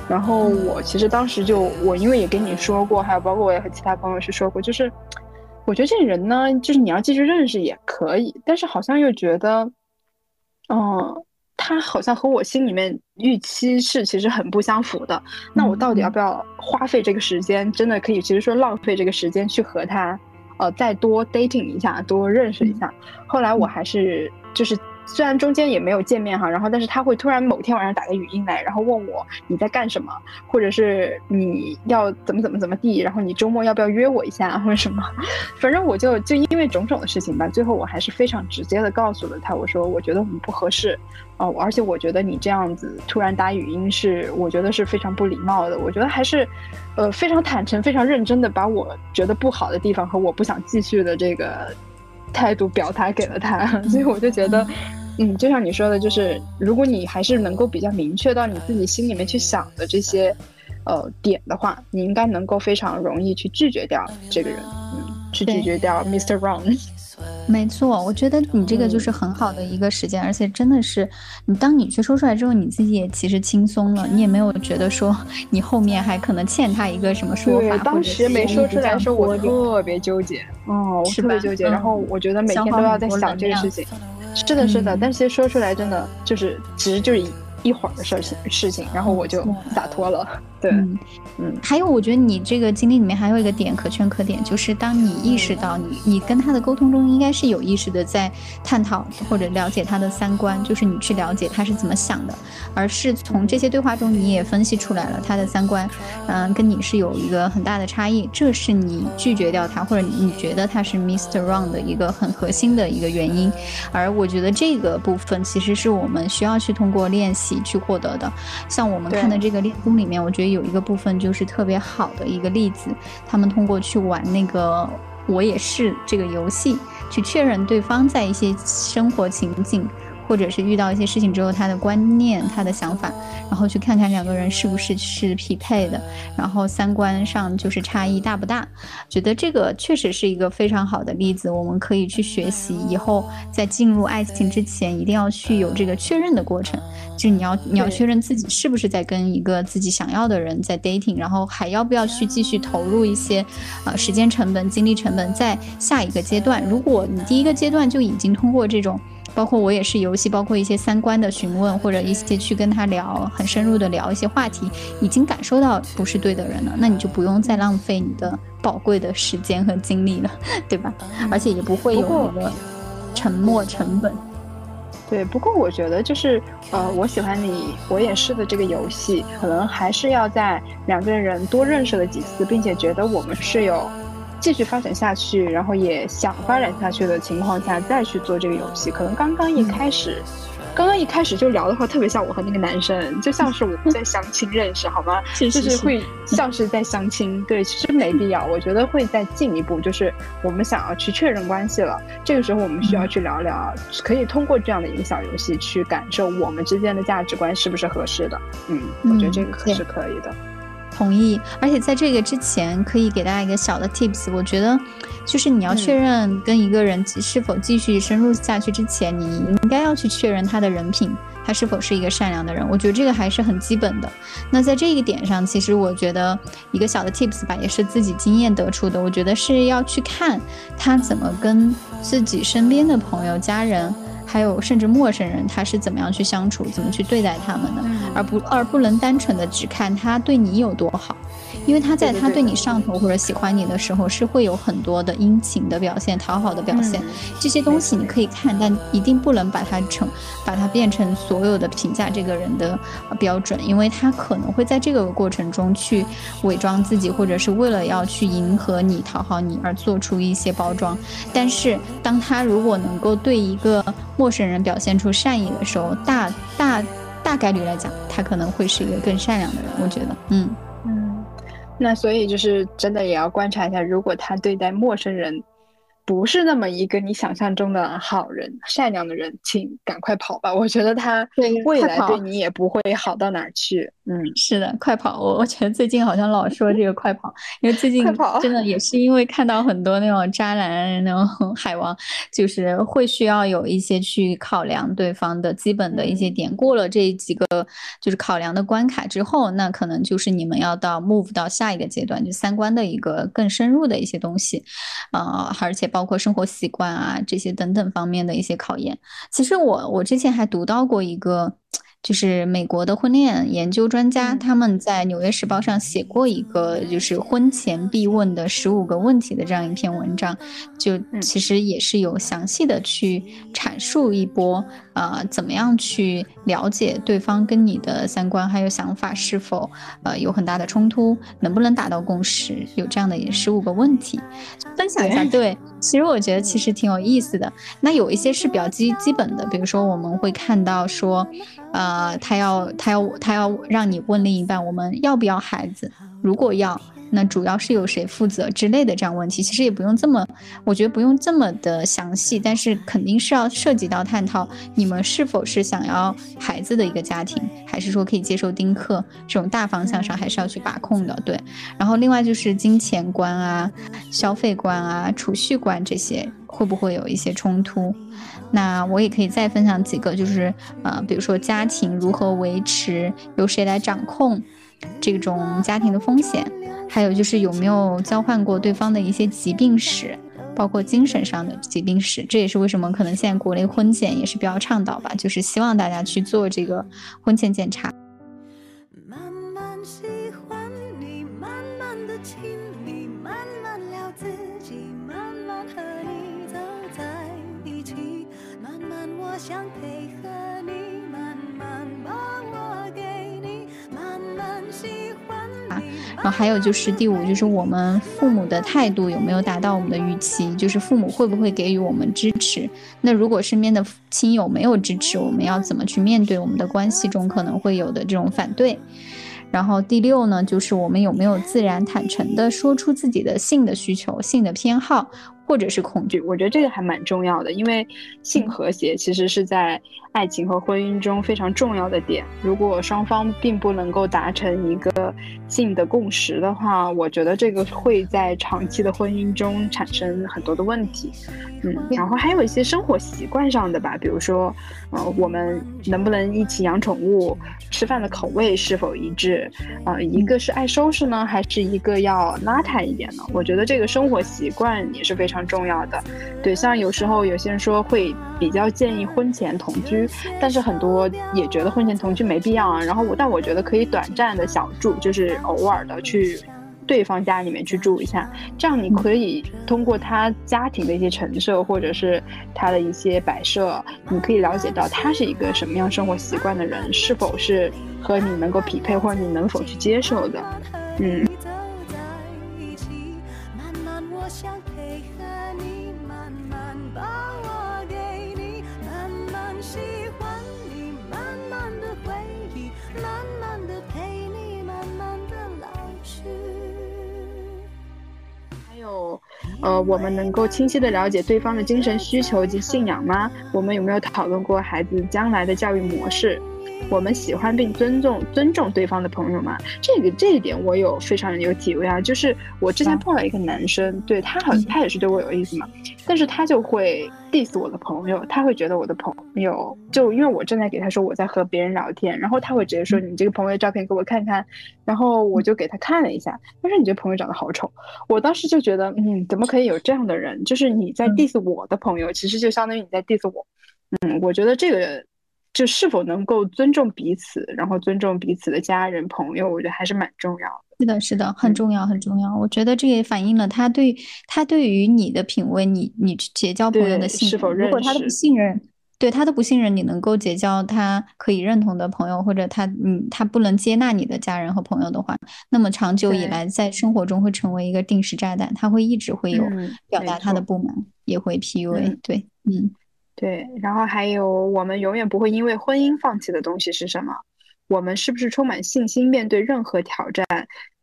然后我其实当时就我因为也跟你说过，还有包括我也和其他朋友是说过，就是我觉得这人呢，就是你要继续认识也可以，但是好像又觉得，嗯。他好像和我心里面预期是其实很不相符的，那我到底要不要花费这个时间？真的可以，其实说浪费这个时间去和他，呃，再多 dating 一下，多认识一下。后来我还是就是。虽然中间也没有见面哈，然后但是他会突然某天晚上打个语音来，然后问我你在干什么，或者是你要怎么怎么怎么地，然后你周末要不要约我一下或者什么，反正我就就因为种种的事情吧，最后我还是非常直接的告诉了他，我说我觉得我们不合适，哦，而且我觉得你这样子突然打语音是我觉得是非常不礼貌的，我觉得还是，呃，非常坦诚、非常认真的把我觉得不好的地方和我不想继续的这个。态度表达给了他，所以我就觉得，嗯，就像你说的，就是如果你还是能够比较明确到你自己心里面去想的这些，呃点的话，你应该能够非常容易去拒绝掉这个人，嗯，去拒绝掉 Mr. Wrong。没错，我觉得你这个就是很好的一个时间，而且真的是，你当你去说出来之后，你自己也其实轻松了，你也没有觉得说你后面还可能欠他一个什么说法。当时没说出来的时候，我特别纠结，哦，我特别纠结，然后我觉得每天都要在想这个事情。是的，是的，但是说出来真的就是，其实就是一会儿的事情事情，然后我就洒脱了。对，嗯，还有，我觉得你这个经历里面还有一个点可圈可点，就是当你意识到你你跟他的沟通中应该是有意识的在探讨或者了解他的三观，就是你去了解他是怎么想的，而是从这些对话中你也分析出来了他的三观，嗯，跟你是有一个很大的差异，这是你拒绝掉他或者你觉得他是 Mr. Wrong 的一个很核心的一个原因，而我觉得这个部分其实是我们需要去通过练习去获得的，像我们看的这个练功里面，我觉得。有一个部分就是特别好的一个例子，他们通过去玩那个我也是这个游戏，去确认对方在一些生活情景。或者是遇到一些事情之后，他的观念、他的想法，然后去看看两个人是不是是匹配的，然后三观上就是差异大不大？觉得这个确实是一个非常好的例子，我们可以去学习。以后在进入爱情之前，一定要去有这个确认的过程，就你要你要确认自己是不是在跟一个自己想要的人在 dating，然后还要不要去继续投入一些呃时间成本、精力成本，在下一个阶段。如果你第一个阶段就已经通过这种。包括我也是游戏，包括一些三观的询问，或者一些去跟他聊很深入的聊一些话题，已经感受到不是对的人了，那你就不用再浪费你的宝贵的时间和精力了，对吧？而且也不会有那个沉默成本。对，不过我觉得就是呃，我喜欢你，我也是的这个游戏，可能还是要在两个人多认识了几次，并且觉得我们是有。继续发展下去，然后也想发展下去的情况下再去做这个游戏，可能刚刚一开始，刚刚一开始就聊的话，特别像我和那个男生，就像是我们在相亲认识，好吗？就是会像是在相亲。对，其实没必要。我觉得会再进一步，就是我们想要去确认关系了，这个时候我们需要去聊聊，可以通过这样的一个小游戏去感受我们之间的价值观是不是合适的。嗯，我觉得这个是可以的。同意，而且在这个之前，可以给大家一个小的 tips。我觉得，就是你要确认跟一个人是否继续深入下去之前，你应该要去确认他的人品，他是否是一个善良的人。我觉得这个还是很基本的。那在这一点上，其实我觉得一个小的 tips 吧，也是自己经验得出的。我觉得是要去看他怎么跟自己身边的朋友、家人。还有甚至陌生人，他是怎么样去相处，怎么去对待他们的，而不而不能单纯的只看他对你有多好。因为他在他对你上头或者喜欢你的时候，是会有很多的殷勤的表现、讨好的表现，这些东西你可以看，但一定不能把它成，把它变成所有的评价这个人的标准，因为他可能会在这个过程中去伪装自己，或者是为了要去迎合你、讨好你而做出一些包装。但是，当他如果能够对一个陌生人表现出善意的时候，大大大概率来讲，他可能会是一个更善良的人。我觉得，嗯。那所以就是真的也要观察一下，如果他对待陌生人。不是那么一个你想象中的好人、善良的人，请赶快跑吧！我觉得他未来对你也不会好到哪儿去。嗯，是的，快跑！我我觉得最近好像老说这个快跑，因为最近真的也是因为看到很多那种渣男、那种海王，就是会需要有一些去考量对方的基本的一些点。过了这几个就是考量的关卡之后，那可能就是你们要到 move 到下一个阶段，就三观的一个更深入的一些东西，啊，而且。包括生活习惯啊，这些等等方面的一些考验。其实我我之前还读到过一个。就是美国的婚恋研究专家，他们在《纽约时报》上写过一个，就是婚前必问的十五个问题的这样一篇文章，就其实也是有详细的去阐述一波，呃，怎么样去了解对方跟你的三观还有想法是否呃有很大的冲突，能不能达到共识，有这样的十五个问题，分享一下。对，其实我觉得其实挺有意思的。那有一些是比较基基本的，比如说我们会看到说。呃，他要他要他要让你问另一半，我们要不要孩子？如果要，那主要是由谁负责之类的这样问题，其实也不用这么，我觉得不用这么的详细，但是肯定是要涉及到探讨你们是否是想要孩子的一个家庭，还是说可以接受丁克这种大方向上还是要去把控的，对。然后另外就是金钱观啊、消费观啊、储蓄观这些会不会有一些冲突？那我也可以再分享几个，就是呃，比如说家庭如何维持，由谁来掌控这种家庭的风险，还有就是有没有交换过对方的一些疾病史，包括精神上的疾病史。这也是为什么可能现在国内婚检也是比较倡导吧，就是希望大家去做这个婚前检查。想配合你，慢慢把我给你，慢慢喜欢你。然后还有就是第五，就是我们父母的态度有没有达到我们的预期，就是父母会不会给予我们支持。那如果身边的亲友没有支持，我们要怎么去面对我们的关系中可能会有的这种反对？然后第六呢，就是我们有没有自然坦诚的说出自己的性的需求、性的偏好。或者是恐惧，我觉得这个还蛮重要的，因为性和谐其实是在爱情和婚姻中非常重要的点。如果双方并不能够达成一个性的共识的话，我觉得这个会在长期的婚姻中产生很多的问题。嗯，然后还有一些生活习惯上的吧，比如说，呃，我们能不能一起养宠物，吃饭的口味是否一致？呃，一个是爱收拾呢，还是一个要邋遢一点呢？我觉得这个生活习惯也是非常。非常重要的，对，像有时候有些人说会比较建议婚前同居，但是很多也觉得婚前同居没必要啊。然后我，但我觉得可以短暂的小住，就是偶尔的去对方家里面去住一下，这样你可以通过他家庭的一些陈设或者是他的一些摆设，你可以了解到他是一个什么样生活习惯的人，是否是和你能够匹配，或者你能否去接受的，嗯。呃，我们能够清晰的了解对方的精神需求及信仰吗？我们有没有讨论过孩子将来的教育模式？我们喜欢并尊重尊重对方的朋友嘛？这个这一点我有非常有体会啊。就是我之前碰到一个男生，对他好像，他也是对我有意思嘛，但是他就会 diss 我的朋友，他会觉得我的朋友就因为我正在给他说我在和别人聊天，然后他会直接说你这个朋友的照片给我看看，然后我就给他看了一下，他说你这朋友长得好丑，我当时就觉得嗯，怎么可以有这样的人？就是你在 diss 我的朋友，其实就相当于你在 diss 我，嗯，我觉得这个。就是否能够尊重彼此，然后尊重彼此的家人朋友，我觉得还是蛮重要的。是的，是的，很重要，很重要。我觉得这也反映了他对他对于你的品味，你你结交朋友的信是否认识。如果他都不信任，对他都不信任，你能够结交他可以认同的朋友，或者他嗯他不能接纳你的家人和朋友的话，那么长久以来在生活中会成为一个定时炸弹，他会一直会有表达他的不满，也会 PUA。对，嗯。对，然后还有我们永远不会因为婚姻放弃的东西是什么？我们是不是充满信心面对任何挑战，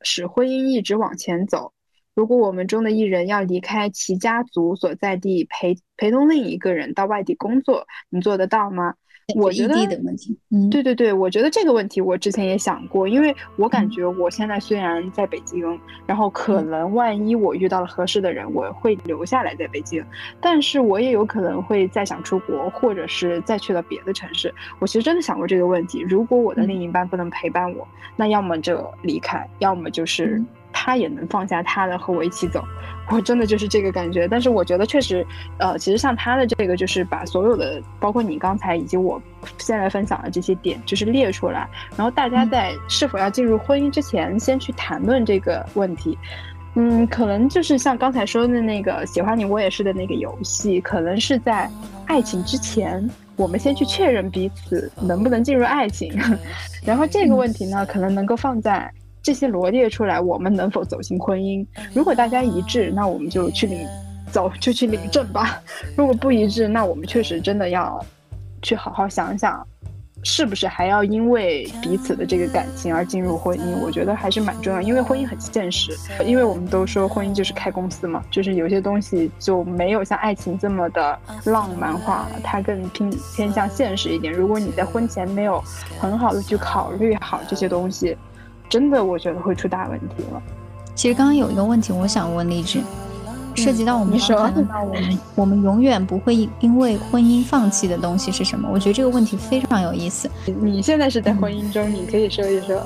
使婚姻一直往前走？如果我们中的一人要离开其家族所在地，陪陪同另一个人到外地工作，你做得到吗？我觉得，嗯，对对对，我觉得这个问题我之前也想过，因为我感觉我现在虽然在北京，然后可能万一我遇到了合适的人，我会留下来在北京，但是我也有可能会再想出国，或者是再去了别的城市。我其实真的想过这个问题，如果我的另一半不能陪伴我，那要么就离开，要么就是他也能放下他的和我一起走。我真的就是这个感觉，但是我觉得确实，呃，其实像他的这个，就是把所有的，包括你刚才以及我现在分享的这些点，就是列出来，然后大家在是否要进入婚姻之前，先去谈论这个问题。嗯，可能就是像刚才说的那个喜欢你我也是的那个游戏，可能是在爱情之前，我们先去确认彼此能不能进入爱情，然后这个问题呢，可能能够放在。这些罗列出来，我们能否走进婚姻？如果大家一致，那我们就去领，走就去领证吧。如果不一致，那我们确实真的要去好好想想，是不是还要因为彼此的这个感情而进入婚姻？我觉得还是蛮重要，因为婚姻很现实。因为我们都说婚姻就是开公司嘛，就是有些东西就没有像爱情这么的浪漫化，它更偏偏向现实一点。如果你在婚前没有很好的去考虑好这些东西。真的，我觉得会出大问题了。其实刚刚有一个问题，我想问励志，涉及到我们说到我们我们永远不会因为婚姻放弃的东西是什么？我觉得这个问题非常有意思。你现在是在婚姻中，你可以说一说。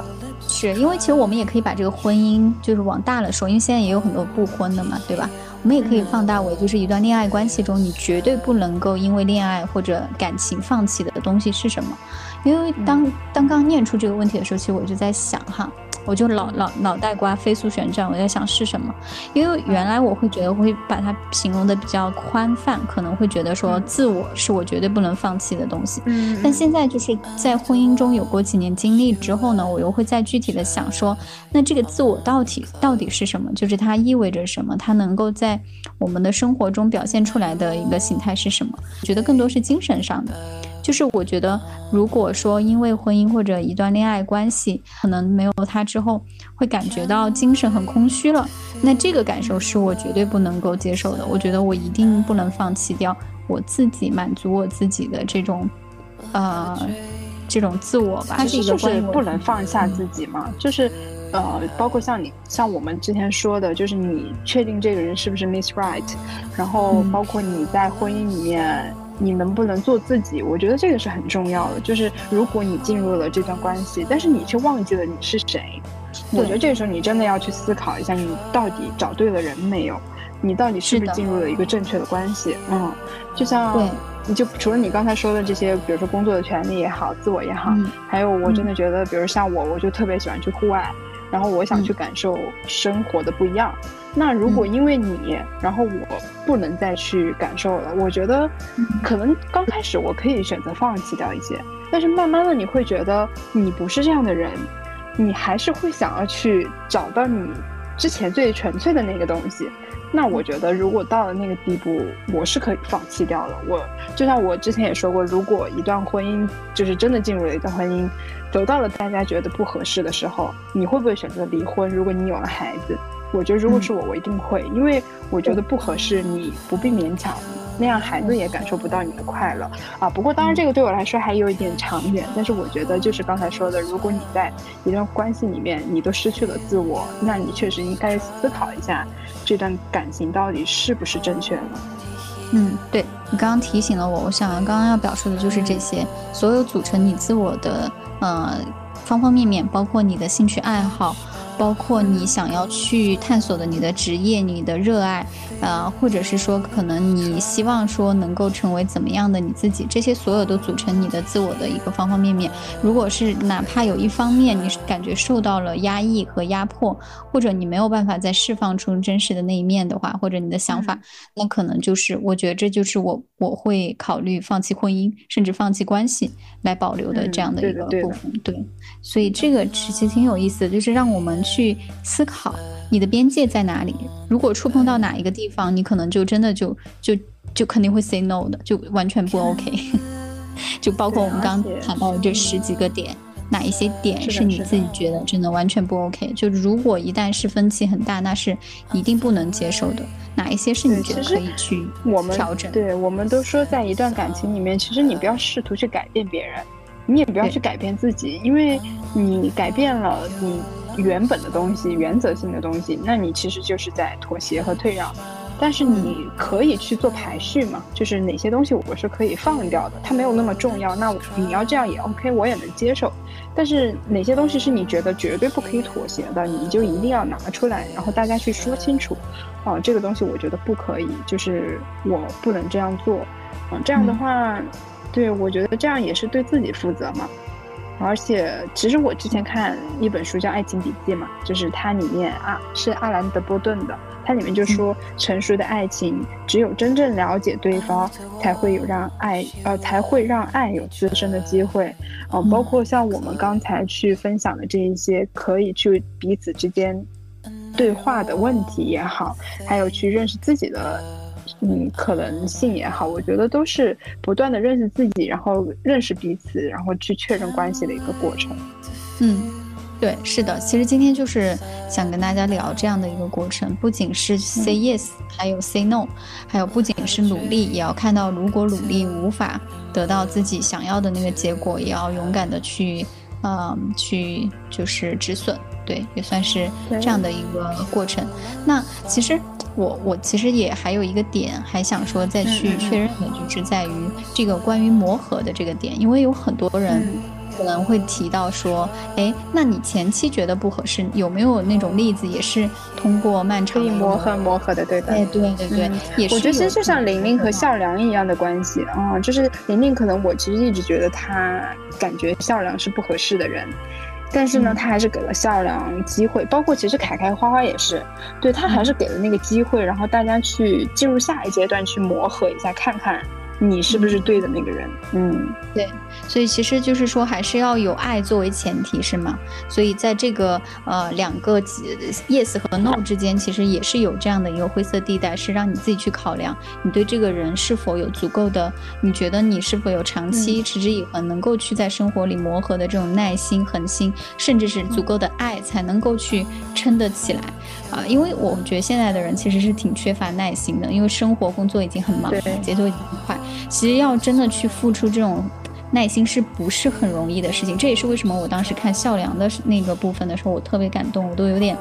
是因为其实我们也可以把这个婚姻就是往大了说，因为现在也有很多不婚的嘛，对吧？我们也可以放大为就是一段恋爱关系中，你绝对不能够因为恋爱或者感情放弃的东西是什么？因为当刚刚念出这个问题的时候，其实我就在想哈，我就脑脑脑袋瓜飞速旋转，我在想是什么？因为原来我会觉得会把它形容的比较宽泛，可能会觉得说自我是我绝对不能放弃的东西。嗯。但现在就是在婚姻中有过几年经历之后呢，我又会再具体的想说，那这个自我到底到底是什么？就是它意味着什么？它能够在我们的生活中表现出来的一个形态是什么？我觉得更多是精神上的。就是我觉得，如果说因为婚姻或者一段恋爱关系，可能没有他之后，会感觉到精神很空虚了，那这个感受是我绝对不能够接受的。我觉得我一定不能放弃掉我自己满足我自己的这种，呃，这种自我吧。它是就是不能放下自己嘛？就是，呃，包括像你像我们之前说的，就是你确定这个人是不是 Miss Right，然后包括你在婚姻里面。你能不能做自己？我觉得这个是很重要的。就是如果你进入了这段关系，但是你却忘记了你是谁，我觉得这个时候你真的要去思考一下，你到底找对了人没有？你到底是不是进入了一个正确的关系？嗯，就像你就除了你刚才说的这些，比如说工作的权利也好，自我也好，还有我真的觉得，比如像我，我就特别喜欢去户外。然后我想去感受生活的不一样。那如果因为你，然后我不能再去感受了，我觉得可能刚开始我可以选择放弃掉一些，但是慢慢的你会觉得你不是这样的人，你还是会想要去找到你之前最纯粹的那个东西。那我觉得如果到了那个地步，我是可以放弃掉了。我就像我之前也说过，如果一段婚姻就是真的进入了一段婚姻。走到了大家觉得不合适的时候，你会不会选择离婚？如果你有了孩子，我觉得如果是我，我一定会，因为我觉得不合适，你不必勉强。那样孩子也感受不到你的快乐啊。不过当然这个对我来说还有一点长远，但是我觉得就是刚才说的，如果你在一段关系里面你都失去了自我，那你确实应该思考一下这段感情到底是不是正确的。嗯，对你刚刚提醒了我，我想刚刚要表述的就是这些，所有组成你自我的呃方方面面，包括你的兴趣爱好。包括你想要去探索的你的职业、你的热爱，呃，或者是说可能你希望说能够成为怎么样的你自己，这些所有都组成你的自我的一个方方面面。如果是哪怕有一方面你感觉受到了压抑和压迫，或者你没有办法再释放出真实的那一面的话，或者你的想法，那可能就是我觉得这就是我我会考虑放弃婚姻，甚至放弃关系来保留的这样的一个部分。对，所以这个其实挺有意思的，就是让我们。去思考你的边界在哪里。如果触碰到哪一个地方，你可能就真的就就就肯定会 say no 的，就完全不 OK。就包括我们刚谈到的这十几个点，哪一些点是你自己觉得真的完全不 OK？就如果一旦是分歧很大，那是一定不能接受的。哪一些是你觉得可以去调整？对，我们都说在一段感情里面，其实你不要试图去改变别人，你也不要去改变自己，因为你改变了你。原本的东西，原则性的东西，那你其实就是在妥协和退让。但是你可以去做排序嘛，就是哪些东西我是可以放掉的，它没有那么重要。那你要这样也 OK，我也能接受。但是哪些东西是你觉得绝对不可以妥协的，你就一定要拿出来，然后大家去说清楚。哦，这个东西我觉得不可以，就是我不能这样做。嗯，这样的话，对我觉得这样也是对自己负责嘛。而且，其实我之前看一本书叫《爱情笔记》嘛，就是它里面啊是阿兰·德波顿的，它里面就说，成熟的爱情只有真正了解对方，才会有让爱呃才会让爱有滋生的机会，嗯，包括像我们刚才去分享的这一些，可以去彼此之间对话的问题也好，还有去认识自己的。嗯，可能性也好，我觉得都是不断的认识自己，然后认识彼此，然后去确认关系的一个过程。嗯，对，是的，其实今天就是想跟大家聊这样的一个过程，不仅是 say yes，还有 say no，还有不仅是努力，也要看到如果努力无法得到自己想要的那个结果，也要勇敢的去，嗯，去就是止损。对，也算是这样的一个过程。那其实我我其实也还有一个点，还想说再去确认的，就是在于这个关于磨合的这个点，因为有很多人可能会提到说，哎，那你前期觉得不合适，有没有那种例子也是通过漫长的磨合磨合的，对的？哎，对对对，也是。我觉得其实就像玲玲和孝良一样的关系啊，就是玲玲可能我其实一直觉得她感觉孝良是不合适的人。但是呢，他还是给了孝良机会，包括其实凯凯花花也是，对他还是给了那个机会，然后大家去进入下一阶段去磨合一下，看看。你是不是对的那个人？嗯，对，所以其实就是说，还是要有爱作为前提，是吗？所以在这个呃两个 yes 和 no 之间，其实也是有这样的一个灰色地带，是让你自己去考量，你对这个人是否有足够的，你觉得你是否有长期持之以恒，能够去在生活里磨合的这种耐心、恒心，甚至是足够的爱，才能够去撑得起来。啊，因为我觉得现在的人其实是挺缺乏耐心的，因为生活工作已经很忙，节奏已经很快。其实要真的去付出这种耐心，是不是很容易的事情？这也是为什么我当时看孝良的那个部分的时候，我特别感动，我都有点。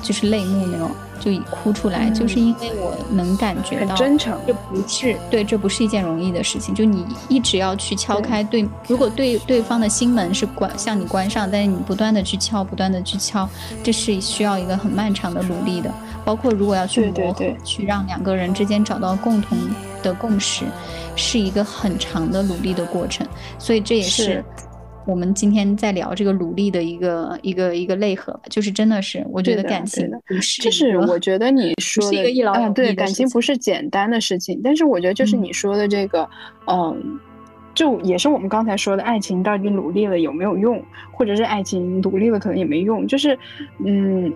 就是泪目那种，就已哭出来，就是因为我能感觉到，真诚，这不是对，这不是一件容易的事情。就你一直要去敲开对，如果对对方的心门是关向你关上，但是你不断的去敲，不断的去敲，这是需要一个很漫长的努力的。包括如果要去磨合，去让两个人之间找到共同的共识，是一个很长的努力的过程。所以这也是。我们今天在聊这个努力的一个一个一个内核，就是真的是，我觉得感情不。是，就是我觉得你说的，嗯，对，感情不是简单的事情，但是我觉得就是你说的这个，嗯，就也是我们刚才说的，爱情到底努力了有没有用，或者是爱情努力了可能也没用，就是，嗯，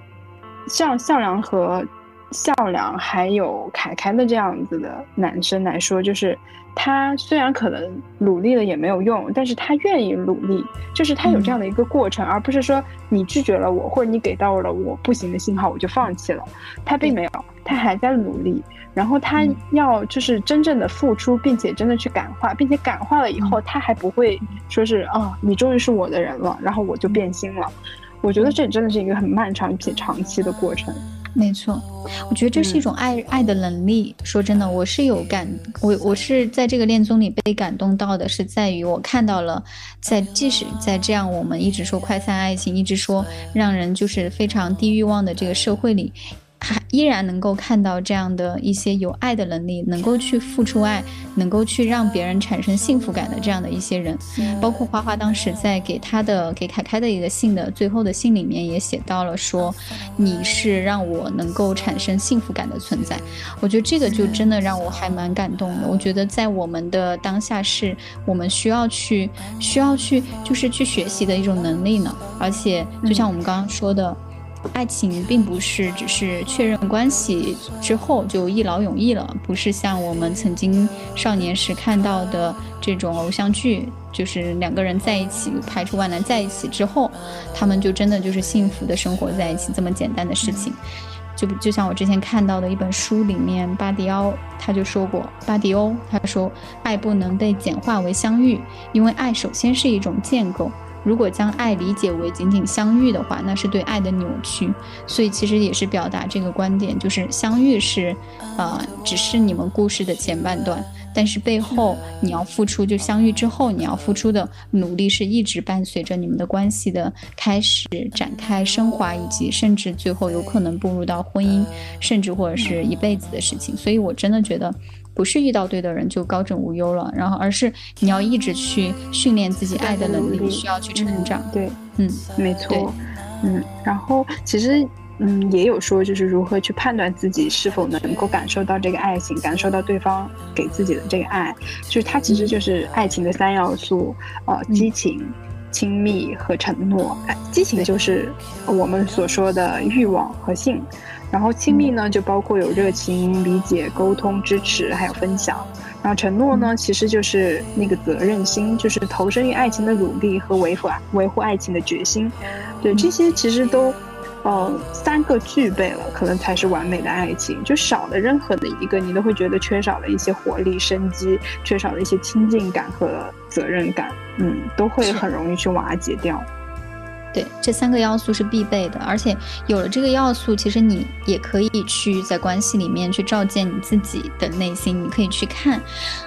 像向良和向良还有凯凯的这样子的男生来说，就是他虽然可能努力了也没有用，但是他愿意努力，就是他有这样的一个过程，而不是说你拒绝了我，或者你给到了我不行的信号，我就放弃了。他并没有，他还在努力，然后他要就是真正的付出，并且真的去感化，并且感化了以后，他还不会说是哦，你终于是我的人了，然后我就变心了。我觉得这真的是一个很漫长且长期的过程。没错，我觉得这是一种爱爱的能力。说真的，我是有感，我我是在这个恋综里被感动到的，是在于我看到了，在即使在这样我们一直说快餐爱情，一直说让人就是非常低欲望的这个社会里。还依然能够看到这样的一些有爱的能力，能够去付出爱，能够去让别人产生幸福感的这样的一些人，包括花花当时在给他的给凯凯的一个信的最后的信里面也写到了说，你是让我能够产生幸福感的存在。我觉得这个就真的让我还蛮感动的。我觉得在我们的当下是我们需要去需要去就是去学习的一种能力呢。而且就像我们刚刚说的。爱情并不是只是确认关系之后就一劳永逸了，不是像我们曾经少年时看到的这种偶像剧，就是两个人在一起排除万难在一起之后，他们就真的就是幸福的生活在一起这么简单的事情。就就像我之前看到的一本书里面，巴迪奥他就说过，巴迪欧他说，爱不能被简化为相遇，因为爱首先是一种建构。如果将爱理解为仅仅相遇的话，那是对爱的扭曲。所以其实也是表达这个观点，就是相遇是，呃，只是你们故事的前半段，但是背后你要付出，就相遇之后你要付出的努力是一直伴随着你们的关系的开始、展开、升华，以及甚至最后有可能步入到婚姻，甚至或者是一辈子的事情。所以我真的觉得。不是遇到对的人就高枕无忧了，然后而是你要一直去训练自己爱的能力，需要去成长。对，嗯，没错，嗯，然后其实嗯也有说就是如何去判断自己是否能够感受到这个爱情，感受到对方给自己的这个爱，就是它其实就是爱情的三要素，呃，激情、亲密和承诺。激情就是我们所说的欲望和性。然后亲密呢，就包括有热情、理解、沟通、支持，还有分享。然后承诺呢，其实就是那个责任心，就是投身于爱情的努力和维护维护爱情的决心。对这些其实都，呃，三个具备了，可能才是完美的爱情。就少了任何的一个，你都会觉得缺少了一些活力、生机，缺少了一些亲近感和责任感，嗯，都会很容易去瓦解掉。对，这三个要素是必备的，而且有了这个要素，其实你也可以去在关系里面去照见你自己的内心，你可以去看，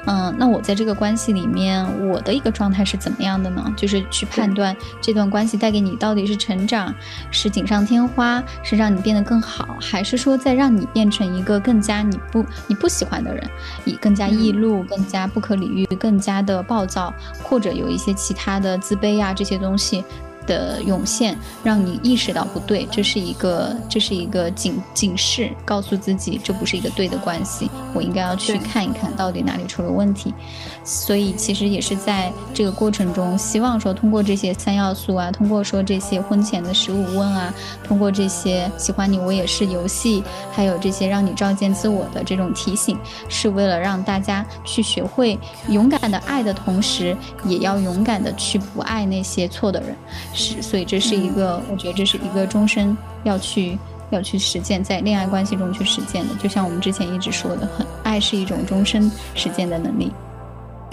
嗯，那我在这个关系里面，我的一个状态是怎么样的呢？就是去判断这段关系带给你到底是成长，是锦上添花，是让你变得更好，还是说在让你变成一个更加你不你不喜欢的人，以更加易怒、更加不可理喻、更加的暴躁，或者有一些其他的自卑啊这些东西。的涌现，让你意识到不对，这是一个，这是一个警警示，告诉自己这不是一个对的关系，我应该要去看一看到底哪里出了问题。所以其实也是在这个过程中，希望说通过这些三要素啊，通过说这些婚前的十五问啊，通过这些喜欢你我也是游戏，还有这些让你照见自我的这种提醒，是为了让大家去学会勇敢的爱的同时，也要勇敢的去不爱那些错的人。是，所以这是一个，我觉得这是一个终身要去要去实践，在恋爱关系中去实践的。就像我们之前一直说的，很爱是一种终身实践的能力。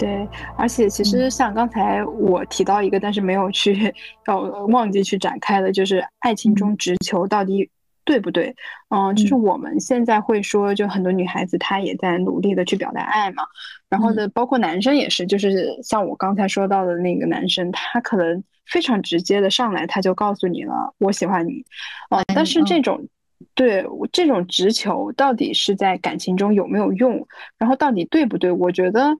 对，而且其实像刚才我提到一个，但是没有去要忘记去展开的，就是爱情中直球到底对不对？嗯，就是我们现在会说，就很多女孩子她也在努力的去表达爱嘛。然后呢，包括男生也是，就是像我刚才说到的那个男生，他可能。非常直接的上来，他就告诉你了，我喜欢你，啊！但是这种，对这种直球到底是在感情中有没有用，然后到底对不对？我觉得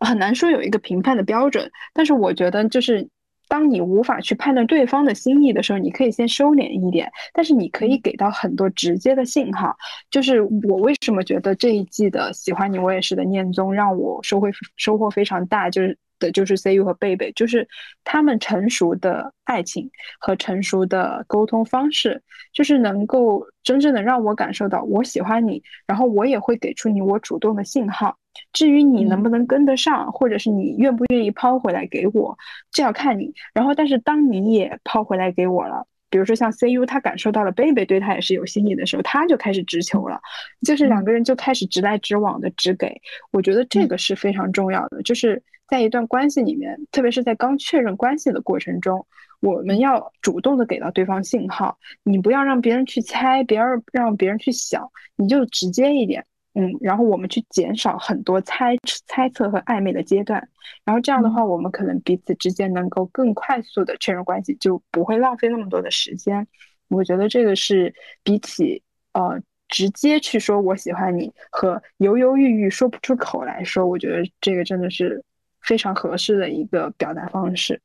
很难说有一个评判的标准。但是我觉得，就是当你无法去判断对方的心意的时候，你可以先收敛一点，但是你可以给到很多直接的信号。就是我为什么觉得这一季的《喜欢你我也是》的念宗让我收获收获非常大，就是。的就是 CU 和贝贝，就是他们成熟的爱情和成熟的沟通方式，就是能够真正的让我感受到我喜欢你，然后我也会给出你我主动的信号。至于你能不能跟得上，或者是你愿不愿意抛回来给我，这要看你。然后，但是当你也抛回来给我了。比如说像 CU，他感受到了贝贝对他也是有心意的时候，他就开始直球了，就是两个人就开始直来直往的直给。我觉得这个是非常重要的，就是在一段关系里面，特别是在刚确认关系的过程中，我们要主动的给到对方信号，你不要让别人去猜，不要让别人去想，你就直接一点。嗯，然后我们去减少很多猜猜测和暧昧的阶段，然后这样的话，我们可能彼此之间能够更快速的确认关系，就不会浪费那么多的时间。我觉得这个是比起呃直接去说我喜欢你和犹犹豫豫说不出口来说，我觉得这个真的是非常合适的一个表达方式。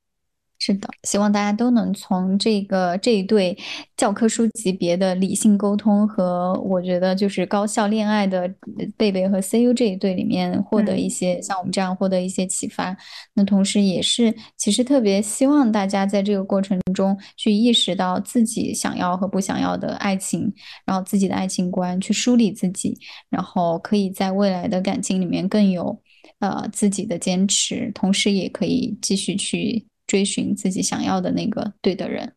是的，希望大家都能从这个这一对教科书级别的理性沟通和我觉得就是高效恋爱的贝贝和 CU 这一对里面获得一些像我们这样获得一些启发。那同时也是其实特别希望大家在这个过程中去意识到自己想要和不想要的爱情，然后自己的爱情观去梳理自己，然后可以在未来的感情里面更有呃自己的坚持，同时也可以继续去。追寻自己想要的那个对的人，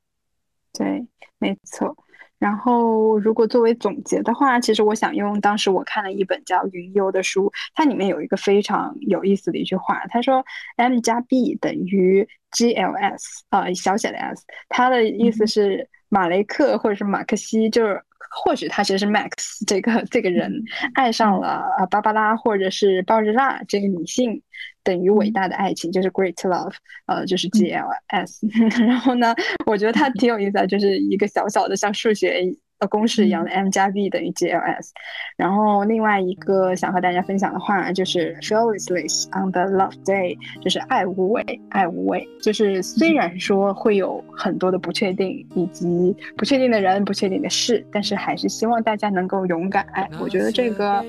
对，没错。然后，如果作为总结的话，其实我想用当时我看了一本叫《云游》的书，它里面有一个非常有意思的一句话，他说：“M 加 B 等于 GLS 啊，小写的 s。”他的意思是马雷克或者是马克西，就是或许他其实是 Max 这个这个人爱上了啊芭芭拉或者是鲍日娜这个女性。等于伟大的爱情就是 great love，呃，就是 G L S。然后呢，我觉得他挺有意思的，就是一个小小的像数学。公式一样的 M 加 B 等于 GLS，然后另外一个想和大家分享的话就是 fearless on the love day，就是爱无畏，爱无畏。就是虽然说会有很多的不确定，以及不确定的人、不确定的事，但是还是希望大家能够勇敢爱。我觉得这个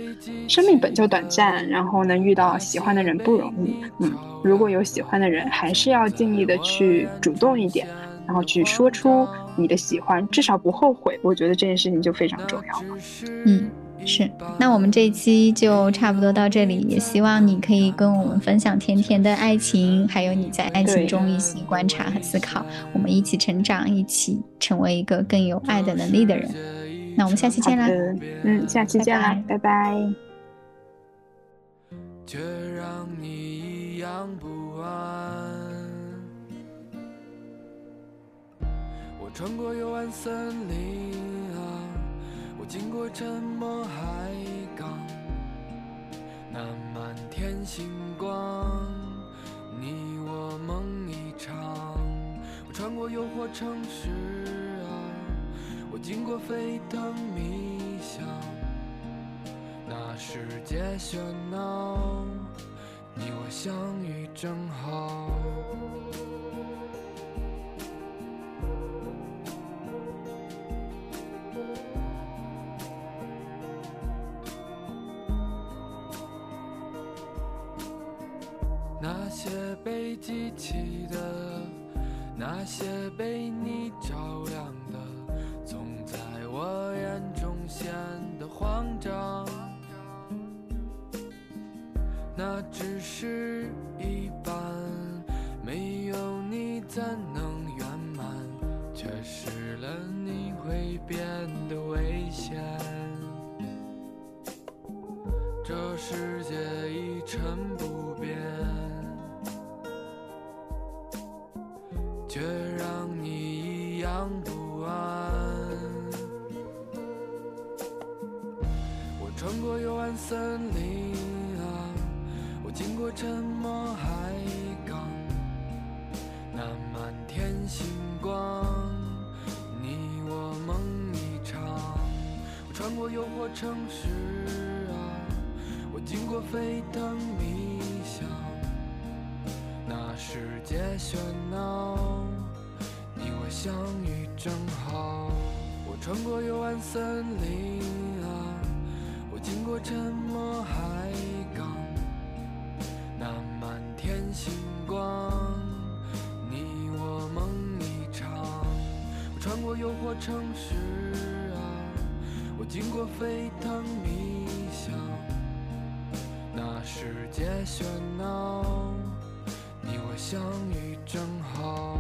生命本就短暂，然后能遇到喜欢的人不容易。嗯，如果有喜欢的人，还是要尽力的去主动一点。然后去说出你的喜欢，至少不后悔。我觉得这件事情就非常重要了。嗯，是。那我们这一期就差不多到这里，也希望你可以跟我们分享甜甜的爱情，还有你在爱情中一些观察和思考。我们一起成长，一起成为一个更有爱的能力的人。那我们下期见啦！嗯，下期见啦，拜拜。却让穿过幽暗森林啊，我经过沉默海港，那满天星光，你我梦一场。我穿过诱惑城市啊，我经过沸腾迷香，那世界喧闹，你我相遇正好。那些被记起的，那些被你照亮的，总在我眼中显得慌张。那只是一半，没有你怎能圆满？缺失了你会变得危险。这世界沉默海港，那满天星光，你我梦一场。我穿过诱惑城市啊，我经过沸腾迷香，那世界喧闹。你我相遇正好，我穿过幽暗森林啊，我经过沉默海城市啊，我经过沸腾迷想，那世界喧闹，你我相遇正好。